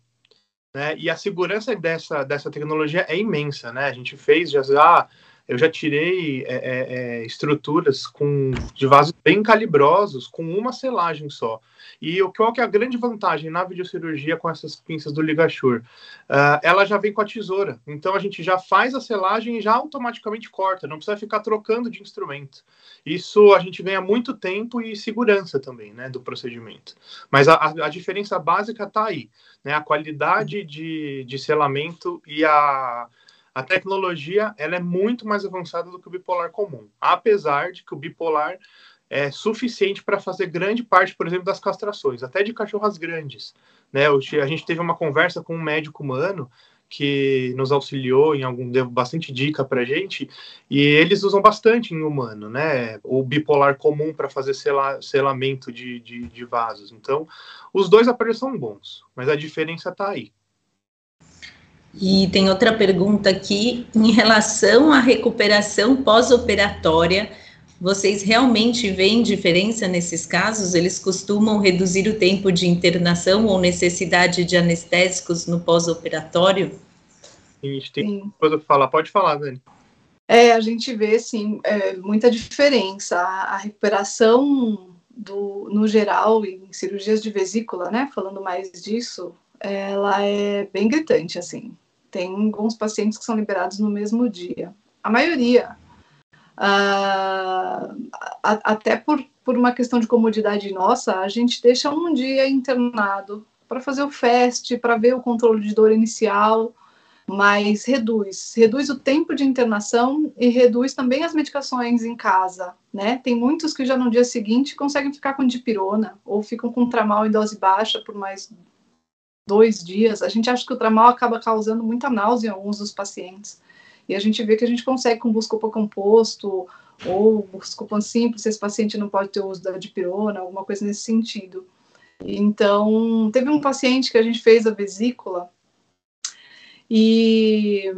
Né? E a segurança dessa, dessa tecnologia é imensa. Né? A gente fez já, já eu já tirei é, é, é, estruturas com, de vasos bem calibrosos com uma selagem só. E o qual que é a grande vantagem na videocirurgia com essas pinças do Ligashur? Uh, ela já vem com a tesoura. Então a gente já faz a selagem e já automaticamente corta, não precisa ficar trocando de instrumento. Isso a gente ganha muito tempo e segurança também, né, do procedimento. Mas a, a diferença básica está aí, né, a qualidade de, de selamento e a a tecnologia ela é muito mais avançada do que o bipolar comum, apesar de que o bipolar é suficiente para fazer grande parte, por exemplo, das castrações, até de cachorras grandes. Né? A gente teve uma conversa com um médico humano que nos auxiliou em algum deu bastante dica para gente e eles usam bastante em humano, né? O bipolar comum para fazer sela, selamento de, de, de vasos. Então, os dois aparelhos são bons, mas a diferença está aí. E tem outra pergunta aqui em relação à recuperação pós-operatória. Vocês realmente veem diferença nesses casos? Eles costumam reduzir o tempo de internação ou necessidade de anestésicos no pós-operatório? A gente tem coisa para falar. Pode falar, Dani. É, a gente vê, sim, é, muita diferença. A, a recuperação, do, no geral, em cirurgias de vesícula, né, falando mais disso, ela é bem gritante, assim. Tem alguns pacientes que são liberados no mesmo dia. A maioria. Uh, até por, por uma questão de comodidade nossa, a gente deixa um dia internado para fazer o FAST, para ver o controle de dor inicial, mas reduz, reduz o tempo de internação e reduz também as medicações em casa, né? Tem muitos que já no dia seguinte conseguem ficar com dipirona ou ficam com tramal em dose baixa por mais dois dias, a gente acha que o tramal acaba causando muita náusea em alguns dos pacientes. E a gente vê que a gente consegue com buscopan composto ou buscopan simples, se esse paciente não pode ter uso da dipirona, alguma coisa nesse sentido. Então, teve um paciente que a gente fez a vesícula e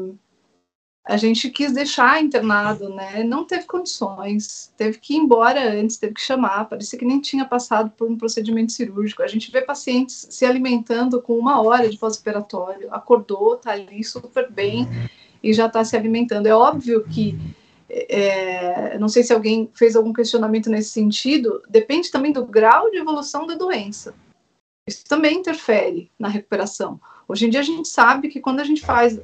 a gente quis deixar internado, né? Não teve condições, teve que ir embora antes, teve que chamar, parecia que nem tinha passado por um procedimento cirúrgico. A gente vê pacientes se alimentando com uma hora de pós-operatório, acordou, tá ali super bem e já está se alimentando. É óbvio que, é, não sei se alguém fez algum questionamento nesse sentido, depende também do grau de evolução da doença. Isso também interfere na recuperação. Hoje em dia a gente sabe que quando a gente faz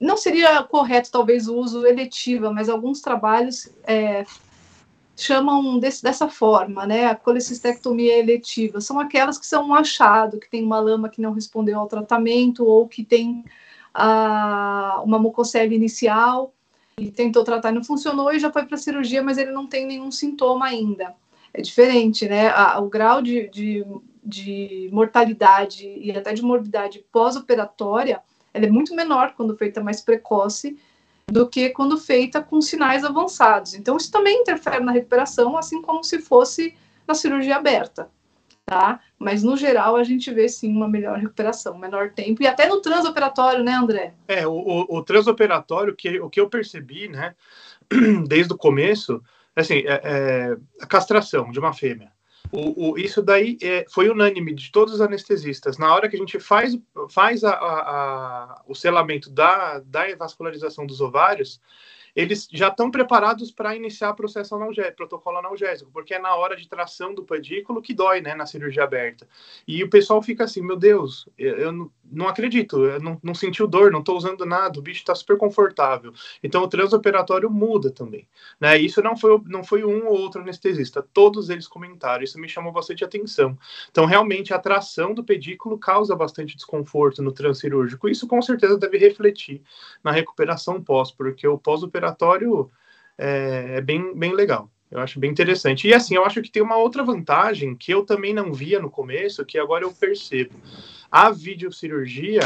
não seria correto, talvez, o uso eletiva, mas alguns trabalhos é, chamam desse, dessa forma, né? A colecistectomia eletiva. São aquelas que são um achado, que tem uma lama que não respondeu ao tratamento, ou que tem a, uma mucocele inicial e tentou tratar não funcionou e já foi para cirurgia, mas ele não tem nenhum sintoma ainda. É diferente, né? A, o grau de, de, de mortalidade e até de morbidade pós-operatória ela é muito menor quando feita mais precoce do que quando feita com sinais avançados. Então, isso também interfere na recuperação, assim como se fosse na cirurgia aberta, tá? Mas, no geral, a gente vê, sim, uma melhor recuperação, menor tempo, e até no transoperatório, né, André? É, o, o, o transoperatório, que, o que eu percebi, né, *clears throat* desde o começo, assim, é, é a castração de uma fêmea. O, o, isso daí é, foi unânime de todos os anestesistas. Na hora que a gente faz, faz a, a, a, o selamento da, da vascularização dos ovários, eles já estão preparados para iniciar o processo analgésico, protocolo analgésico, porque é na hora de tração do pedículo que dói, né, na cirurgia aberta. E o pessoal fica assim, meu Deus, eu, eu não acredito, eu não, não sentiu dor, não estou usando nada, o bicho está super confortável. Então o transoperatório muda também, né? Isso não foi, não foi um ou outro anestesista, todos eles comentaram, isso me chamou bastante atenção. Então realmente a tração do pedículo causa bastante desconforto no transcirúrgico, isso com certeza deve refletir na recuperação pós, porque o pós-operatório é, é bem, bem legal. Eu acho bem interessante. E assim, eu acho que tem uma outra vantagem que eu também não via no começo, que agora eu percebo. A videocirurgia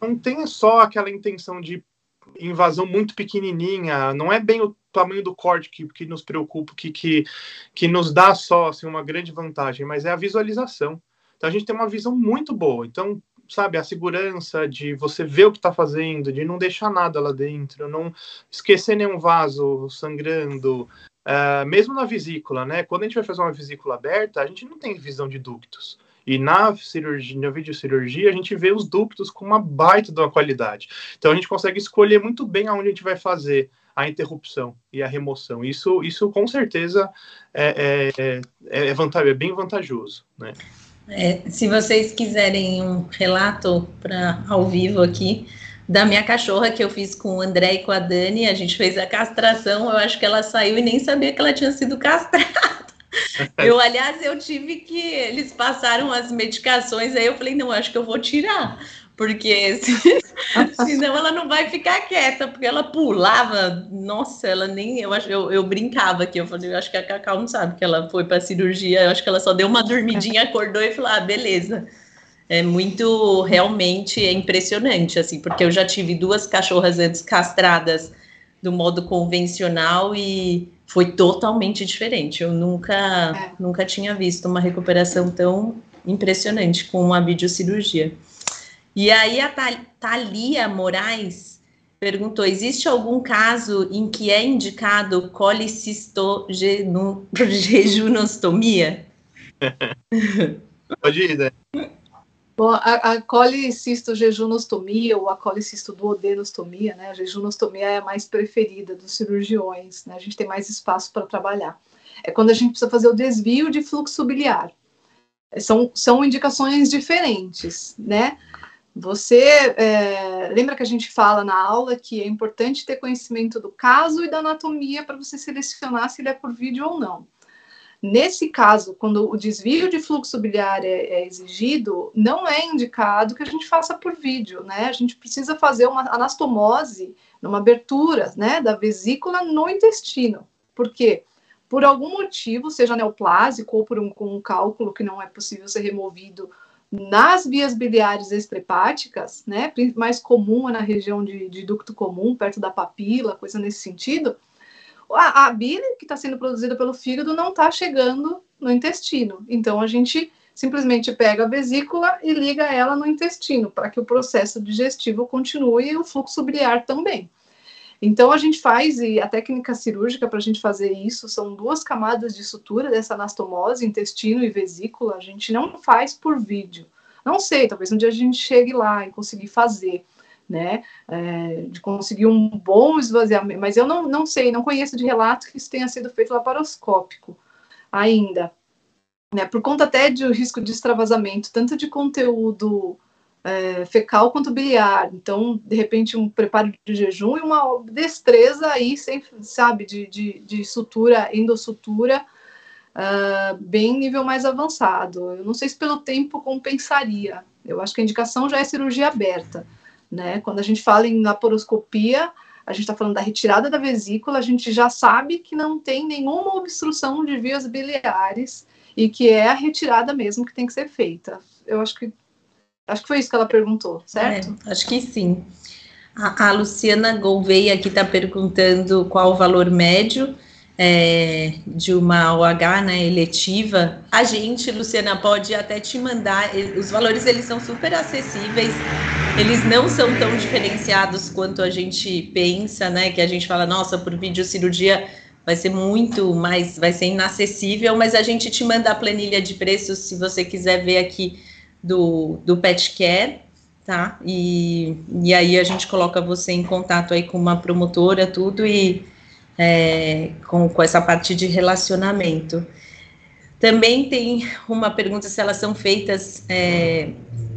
não tem só aquela intenção de invasão muito pequenininha, não é bem o tamanho do corte que, que nos preocupa, que, que, que nos dá só assim, uma grande vantagem, mas é a visualização. Então a gente tem uma visão muito boa. Então, sabe, a segurança de você ver o que está fazendo, de não deixar nada lá dentro, não esquecer nenhum vaso sangrando, Uh, mesmo na vesícula, né? Quando a gente vai fazer uma vesícula aberta, a gente não tem visão de ductos. E na cirurgia, na videocirurgia, a gente vê os ductos com uma baita de uma qualidade. Então a gente consegue escolher muito bem aonde a gente vai fazer a interrupção e a remoção. Isso, isso com certeza é, é, é, é, é bem vantajoso, né? É, se vocês quiserem um relato para ao vivo aqui, da minha cachorra que eu fiz com o André e com a Dani, a gente fez a castração, eu acho que ela saiu e nem sabia que ela tinha sido *laughs* castrada. Eu, aliás, eu tive que. Eles passaram as medicações, aí eu falei, não, acho que eu vou tirar. Porque se, *laughs* senão ela não vai ficar quieta, porque ela pulava, nossa, ela nem. Eu, eu, eu brincava aqui, eu falei, eu acho que a Cacau não sabe que ela foi para cirurgia, eu acho que ela só deu uma dormidinha, acordou e falou: ah, beleza é muito realmente é impressionante assim porque eu já tive duas cachorras antes castradas do modo convencional e foi totalmente diferente eu nunca é. nunca tinha visto uma recuperação tão impressionante com uma videocirurgia e aí a Thalia Moraes perguntou existe algum caso em que é indicado colicistogejunostomia *laughs* Pode ir, né? Bom, a, a colicistojejunostomia ou a colicistoduodenostomia, né, a jejunostomia é a mais preferida dos cirurgiões, né, a gente tem mais espaço para trabalhar. É quando a gente precisa fazer o desvio de fluxo biliar. São, são indicações diferentes, né? Você é, lembra que a gente fala na aula que é importante ter conhecimento do caso e da anatomia para você selecionar se ele é por vídeo ou não. Nesse caso, quando o desvio de fluxo biliar é, é, exigido, não é indicado que a gente faça por vídeo, né? A gente precisa fazer uma anastomose, uma abertura, né, da vesícula no intestino. Por quê? Por algum motivo, seja neoplásico ou por um, um cálculo que não é possível ser removido nas vias biliares extrahepáticas, né, mais comum é na região de, de ducto comum, perto da papila, coisa nesse sentido, a, a bile que está sendo produzida pelo fígado não está chegando no intestino. Então a gente simplesmente pega a vesícula e liga ela no intestino para que o processo digestivo continue e o fluxo biliar também. Então a gente faz e a técnica cirúrgica para a gente fazer isso são duas camadas de sutura dessa anastomose, intestino e vesícula. A gente não faz por vídeo. Não sei, talvez um dia a gente chegue lá e conseguir fazer né, é, de conseguir um bom esvaziamento, mas eu não, não sei, não conheço de relato que isso tenha sido feito laparoscópico ainda, né, por conta até de risco de extravasamento, tanto de conteúdo é, fecal quanto biliar, então, de repente, um preparo de jejum e uma destreza aí, sem, sabe, de, de, de sutura, endossutura, uh, bem nível mais avançado. Eu não sei se pelo tempo compensaria, eu acho que a indicação já é cirurgia aberta, né? Quando a gente fala em laparoscopia, a gente está falando da retirada da vesícula, a gente já sabe que não tem nenhuma obstrução de vias biliares e que é a retirada mesmo que tem que ser feita. Eu acho que acho que foi isso que ela perguntou, certo? É, acho que sim. A, a Luciana Gouveia aqui está perguntando qual o valor médio é, de uma OH né, eletiva, a gente, Luciana, pode até te mandar. Os valores eles são super acessíveis, eles não são tão diferenciados quanto a gente pensa, né? Que a gente fala, nossa, por videocirurgia vai ser muito mais, vai ser inacessível, mas a gente te manda a planilha de preços se você quiser ver aqui do, do Pet Care, tá? E, e aí a gente coloca você em contato aí com uma promotora, tudo, e é, com, com essa parte de relacionamento. Também tem uma pergunta se elas são feitas, é,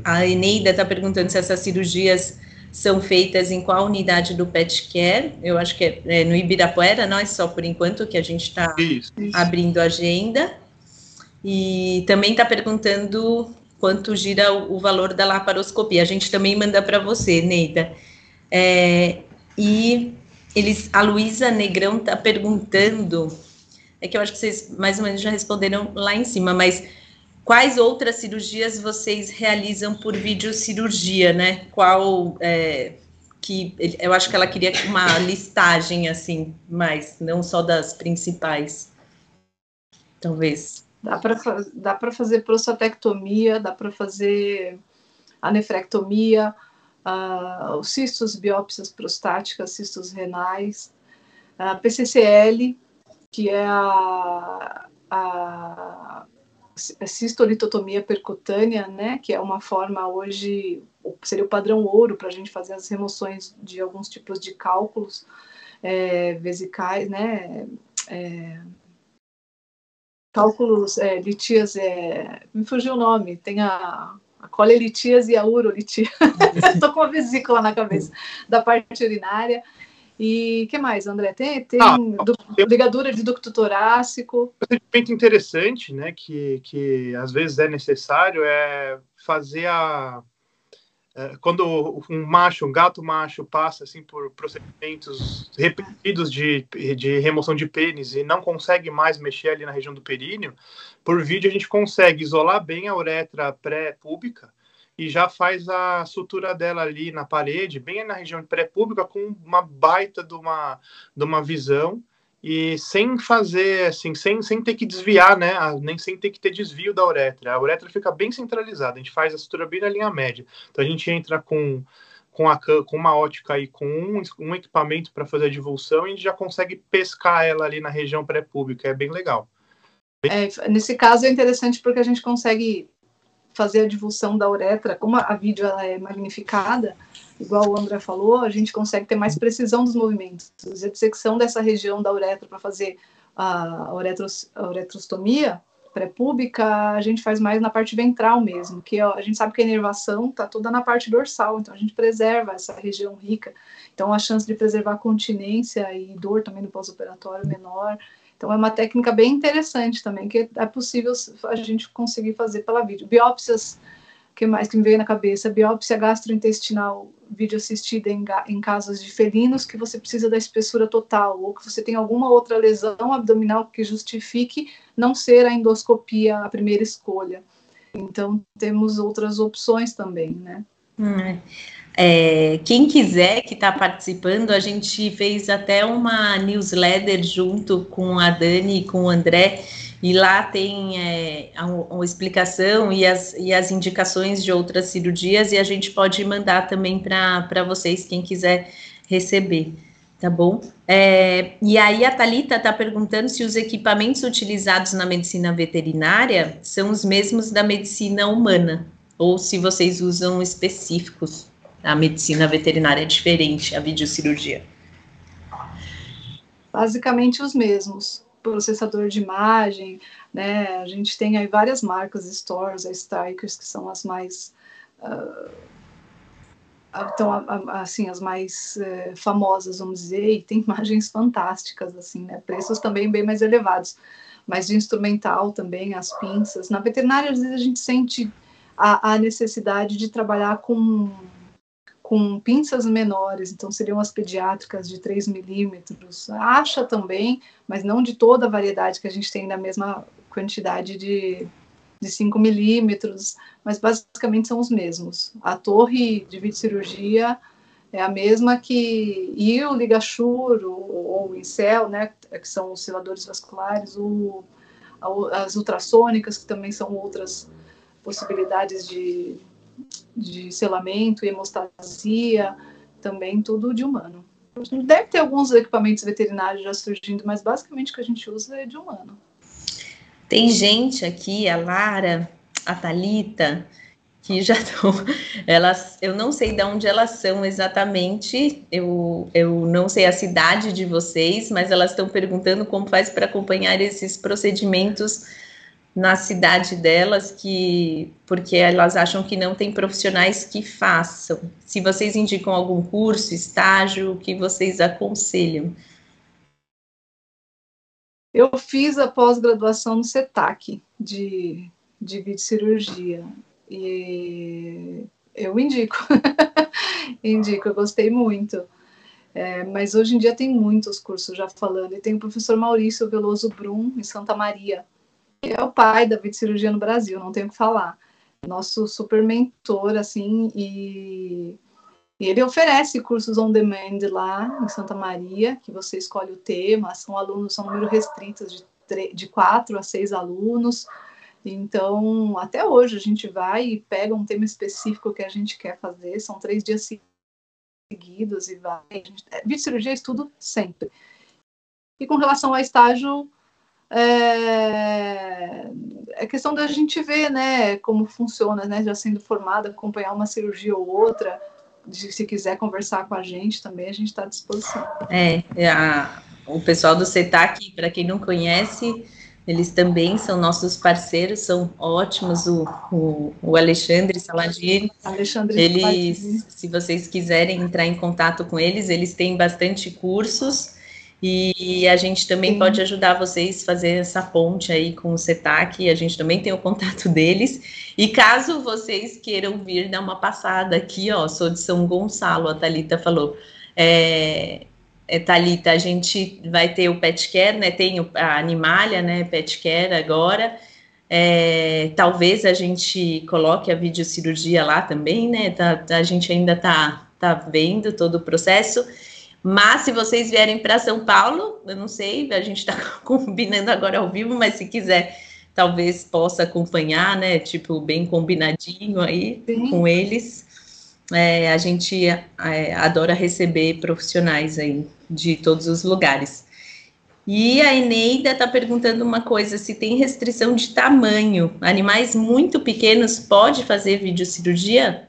a Eneida está perguntando se essas cirurgias são feitas em qual unidade do Pet Care, eu acho que é, é no Ibirapuera, não é só por enquanto que a gente está abrindo agenda, e também está perguntando quanto gira o, o, valor da laparoscopia, a gente também manda para você, Neida. É, e eles, a Luísa Negrão está perguntando, é que eu acho que vocês mais ou menos já responderam lá em cima, mas quais outras cirurgias vocês realizam por videocirurgia, né? Qual é, que eu acho que ela queria uma listagem assim, mas não só das principais, talvez. Dá para dá para fazer prostatectomia, dá para fazer a nefrectomia, uh, os cistos, biópsias prostáticas, cistos renais, a PCCL, que é a, a, a cistolitotomia percutânea, né, que é uma forma hoje, seria o padrão ouro para a gente fazer as remoções de alguns tipos de cálculos é, vesicais, né, é, cálculos é, litias, é, me fugiu o nome, tem a a colelitias e a urolitias. Estou *laughs* com a vesícula na cabeça da parte urinária. E que mais, André? Tem, tem, ah, tem ligadura de ducto torácico. Um procedimento interessante, né, que, que às vezes é necessário, é fazer a. É, quando um macho, um gato macho, passa assim por procedimentos repetidos de, de remoção de pênis e não consegue mais mexer ali na região do períneo, por vídeo a gente consegue isolar bem a uretra pré-pública e já faz a sutura dela ali na parede, bem na região pré-pública, com uma baita de uma, de uma visão e sem fazer assim, sem, sem ter que desviar, né? Nem sem ter que ter desvio da uretra. A uretra fica bem centralizada, a gente faz a sutura bem na linha média. Então a gente entra com, com, a, com uma ótica e com um, um equipamento para fazer a divulsão e a gente já consegue pescar ela ali na região pré-pública, é bem legal. É, nesse caso é interessante porque a gente consegue fazer a divulsão da uretra, como a vídeo ela é magnificada, igual o André falou, a gente consegue ter mais precisão dos movimentos. A dissecção dessa região da uretra para fazer a, uretros, a uretrostomia pré-pública, a gente faz mais na parte ventral mesmo, que a gente sabe que a inervação está toda na parte dorsal, então a gente preserva essa região rica. Então a chance de preservar continência e dor também no pós-operatório menor. Então, é uma técnica bem interessante também, que é possível a gente conseguir fazer pela vídeo. Biópsias, que mais que me veio na cabeça? Biópsia gastrointestinal vídeo assistida em, em casos de felinos, que você precisa da espessura total, ou que você tem alguma outra lesão abdominal que justifique não ser a endoscopia a primeira escolha. Então, temos outras opções também, né? Hum, é, quem quiser que está participando, a gente fez até uma newsletter junto com a Dani e com o André, e lá tem é, uma explicação e as, e as indicações de outras cirurgias, e a gente pode mandar também para vocês, quem quiser receber, tá bom? É, e aí a Thalita está perguntando se os equipamentos utilizados na medicina veterinária são os mesmos da medicina humana, ou se vocês usam específicos. A medicina veterinária é diferente, a videocirurgia. Basicamente os mesmos. Processador de imagem, né? A gente tem aí várias marcas, stores, Strikers, que são as mais. Uh, então, assim, as mais uh, famosas, vamos dizer, e tem *laughs* imagens fantásticas, assim, né? Preços também bem mais elevados. Mas de instrumental também, as pinças. Na veterinária, às vezes, a gente sente a, a necessidade de trabalhar com com pinças menores, então seriam as pediátricas de 3 milímetros. Acha também, mas não de toda a variedade que a gente tem na mesma quantidade de, de 5 milímetros, mas basicamente são os mesmos. A torre de videocirurgia é a mesma que e o ligachur ou, o incel, né, que são os seladores vasculares, o, as ultrassônicas, que também são outras possibilidades de, de selamento hemostasia, também tudo de humano. Deve ter alguns equipamentos veterinários já surgindo, mas basicamente o que a gente usa é de humano. Tem gente aqui, a Lara, a Talita, que já estão, *laughs* elas, eu não sei de onde elas são exatamente, eu, eu não sei a cidade de vocês, mas elas estão perguntando como faz para acompanhar esses procedimentos na cidade delas, que porque elas acham que não tem profissionais que façam. Se vocês indicam algum curso, estágio, o que vocês aconselham? Eu fiz a pós-graduação no CETAC de, de cirurgia e eu indico, *laughs* indico, eu gostei muito. É, mas hoje em dia tem muitos cursos já falando, e tem o professor Maurício Veloso Brum, em Santa Maria, é o pai da cirurgia no Brasil, não tenho o que falar. Nosso super mentor, assim, e, e, ele oferece cursos on demand lá em Santa Maria, que você escolhe o tema, são alunos, são número restritos de, de quatro a seis alunos. Então, até hoje a gente vai e pega um tema específico que a gente quer fazer, são três dias seguidos e vai. Vídeo cirurgia estudo sempre. E com relação ao estágio, é, é questão da gente ver, né, como funciona, né, já sendo formada, acompanhar uma cirurgia ou outra, se quiser conversar com a gente também, a gente está à disposição. É, é, a, o pessoal do CETAC, para quem não conhece, eles também são nossos parceiros, são ótimos, o, o, o Alexandre Saladini. Alexandre eles, se vocês quiserem entrar em contato com eles, eles têm bastante cursos, e a gente também Sim. pode ajudar vocês a fazer essa ponte aí com o CETAC, a gente também tem o contato *laughs* deles. E caso vocês queiram vir dar uma passada aqui, ó, sou de São Gonçalo, a Thalita falou. É, é, Thalita, a gente vai ter o Pet Care, né? Tem a Animalia, né? Pet Care agora. É, talvez a gente coloque a videocirurgia lá também, né? Tá, a gente ainda tá, tá vendo todo o processo. Mas se vocês vierem para São Paulo, eu não sei, a gente está *laughs* combinando agora ao vivo, mas se quiser, talvez possa acompanhar, né? Tipo, bem combinadinho aí Sim. com eles. É, a gente é, adora receber profissionais aí de todos os lugares. E a Eneida está perguntando uma coisa: se tem restrição de tamanho, animais muito pequenos pode fazer videocirurgia?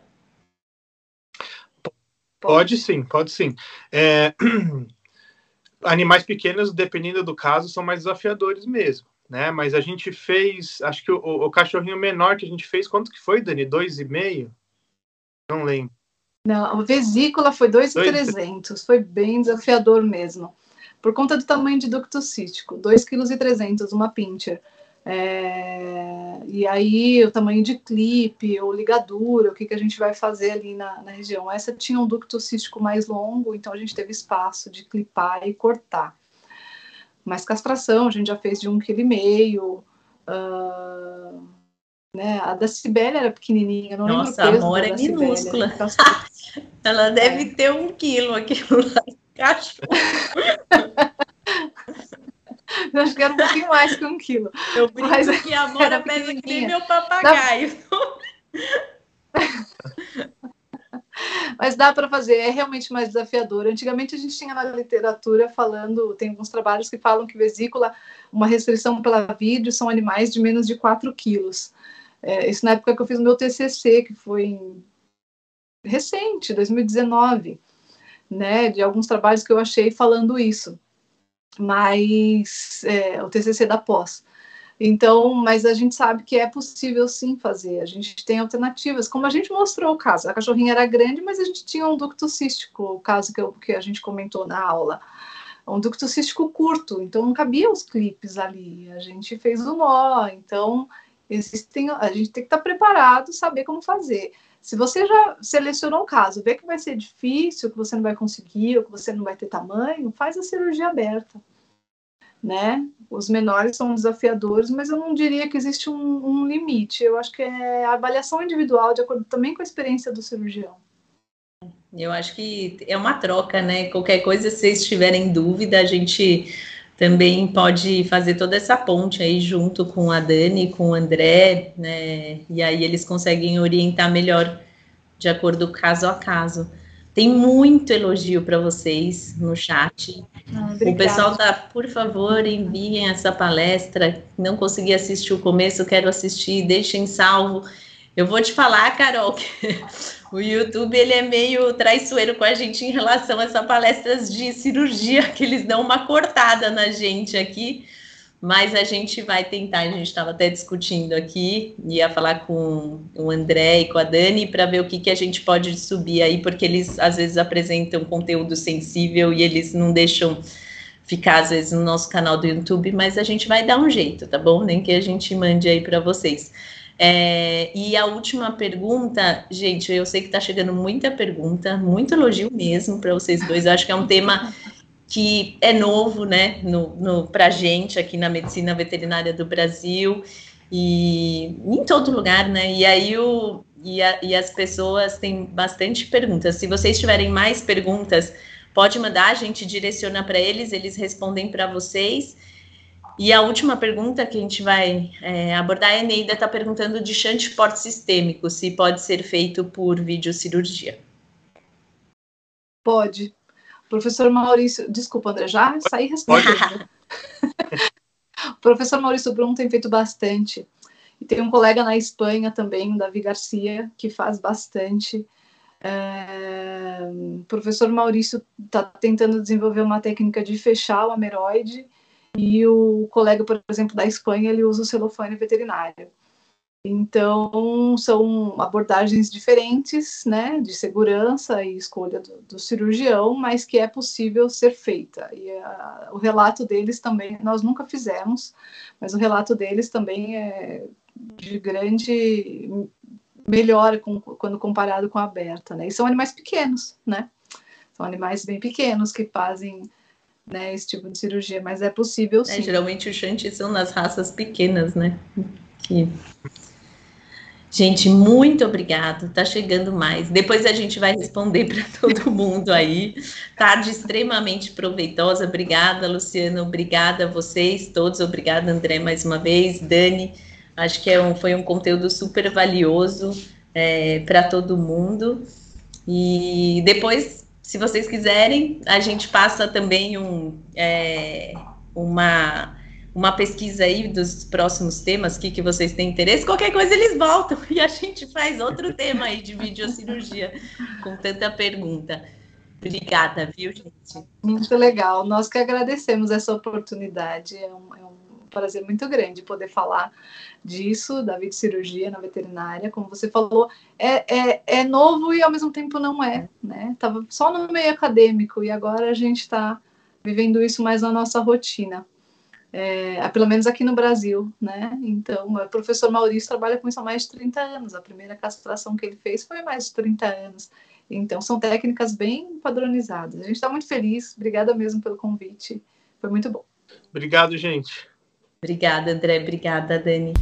Pode sim, pode sim. É... *clears throat* Animais pequenos, dependendo do caso, são mais desafiadores mesmo, né? Mas a gente fez, acho que o, o cachorrinho menor que a gente fez, quanto que foi, Dani? Dois e meio? Não lembro. Não, a vesícula foi 2,300, foi bem desafiador mesmo. Por conta do tamanho de ducto cístico, 2,3 kg, uma pincher. É, e aí o tamanho de clipe ou ligadura, o que, que a gente vai fazer ali na, na, região. Essa tinha um ducto cístico mais longo, então a gente teve espaço de clipar e cortar. Mas castração a gente já fez de um quilo e meio. Uh, né? A da Cibele era pequenininha, não Nossa, lembro o peso a é minúscula. *laughs* Ela deve é. ter um quilo aquilo lá. Cachorro. *laughs* *laughs* Eu acho que era um pouquinho mais que um quilo. Eu brinco Mas que a Mora pesa que nem meu papagaio. *laughs* Mas dá para fazer, é realmente mais desafiador. Antigamente a gente tinha na literatura falando, tem alguns trabalhos que falam que vesícula, uma restrição pela vídeo, são animais de menos de 4 quilos. É, isso na época que eu fiz o meu TCC, que foi em, recente, 2019, né, de alguns trabalhos que eu achei falando isso mas é, o TCC da pós. Então, mas a gente sabe que é possível sim fazer, a gente tem alternativas, como a gente mostrou o caso, a cachorrinha era grande, mas a gente tinha um ducto cístico, o caso que, eu, que a gente comentou na aula, um ducto cístico curto, então não cabia os clipes ali, a gente fez o nó, então existem, a gente tem que estar preparado, saber como fazer. Se você já selecionou o caso, vê que vai ser difícil, que você não vai conseguir, ou que você não vai ter tamanho, faz a cirurgia aberta. Né? Os menores são desafiadores, mas eu não diria que existe um, um limite. Eu acho que é a avaliação individual, de acordo também com a experiência do cirurgião. Eu acho que é uma troca, né? Qualquer coisa, se vocês tiverem dúvida, a gente também pode fazer toda essa ponte aí junto com a Dani, com o André, né? E aí eles conseguem orientar melhor de acordo caso a caso. Tem muito elogio para vocês no chat. Ah, o pessoal tá, por favor, enviem essa palestra. Não consegui assistir o começo, quero assistir, deixem salvo. Eu vou te falar, Carol, que o YouTube ele é meio traiçoeiro com a gente em relação a essas palestras de cirurgia, que eles dão uma cortada na gente aqui mas a gente vai tentar, a gente estava até discutindo aqui, ia falar com o André e com a Dani para ver o que, que a gente pode subir aí, porque eles às vezes apresentam conteúdo sensível e eles não deixam ficar às vezes no nosso canal do YouTube, mas a gente vai dar um jeito, tá bom? Nem que a gente mande aí para vocês. É, e a última pergunta, gente, eu sei que está chegando muita pergunta, muito elogio mesmo para vocês dois. Eu acho que é um tema que é novo, né, no, no para a gente aqui na medicina veterinária do Brasil e em todo lugar, né? E aí o e, a, e as pessoas têm bastante perguntas. Se vocês tiverem mais perguntas, pode mandar, a gente direciona para eles, eles respondem para vocês. E a última pergunta que a gente vai é, abordar, a Eneida está perguntando de chante porte sistêmico, se pode ser feito por videocirurgia. Pode, Professor Maurício, desculpa, André, já saí respondendo. *laughs* o professor Maurício Brum tem feito bastante. E tem um colega na Espanha também, Davi Garcia, que faz bastante. É, o professor Maurício está tentando desenvolver uma técnica de fechar o ameroide e o colega, por exemplo, da Espanha, ele usa o celofane veterinário. Então, são abordagens diferentes, né, de segurança e escolha do, do cirurgião, mas que é possível ser feita. E a, o relato deles também, nós nunca fizemos, mas o relato deles também é de grande melhora com, quando comparado com a aberta, né? E são animais pequenos, né? São animais bem pequenos que fazem né, esse tipo de cirurgia, mas é possível é, sim. É, geralmente os shanties são nas raças pequenas, né? Que Gente, muito obrigado. Tá chegando mais. Depois a gente vai responder para *laughs* todo mundo aí. Tarde extremamente proveitosa. Obrigada, Luciana. Obrigada a vocês todos. Obrigada, André, mais uma vez. Dani, acho que é um, foi um conteúdo super valioso é, para todo mundo. E depois, se vocês quiserem, a gente passa também um, é, uma uma pesquisa aí dos próximos temas, que, que vocês têm interesse, qualquer coisa eles voltam *laughs* e a gente faz outro tema aí de videocirurgia, *laughs* com tanta pergunta. Obrigada, viu, gente? Muito legal. Nós que agradecemos essa oportunidade. É um, é um prazer muito grande poder falar disso, da videocirurgia na veterinária. Como você falou, é, é, é novo e ao mesmo tempo não é, né? Estava só no meio acadêmico e agora a gente está vivendo isso mais na nossa rotina é, pelo menos aqui no Brasil, né? Então, o professor Maurício trabalha com isso há mais de 30 anos. A primeira castração que ele fez foi há mais de 30 anos. Então, são técnicas bem padronizadas. A gente está muito feliz. Obrigada mesmo pelo convite. Foi muito bom. Obrigado, gente. Obrigada, André. Obrigada, Dani.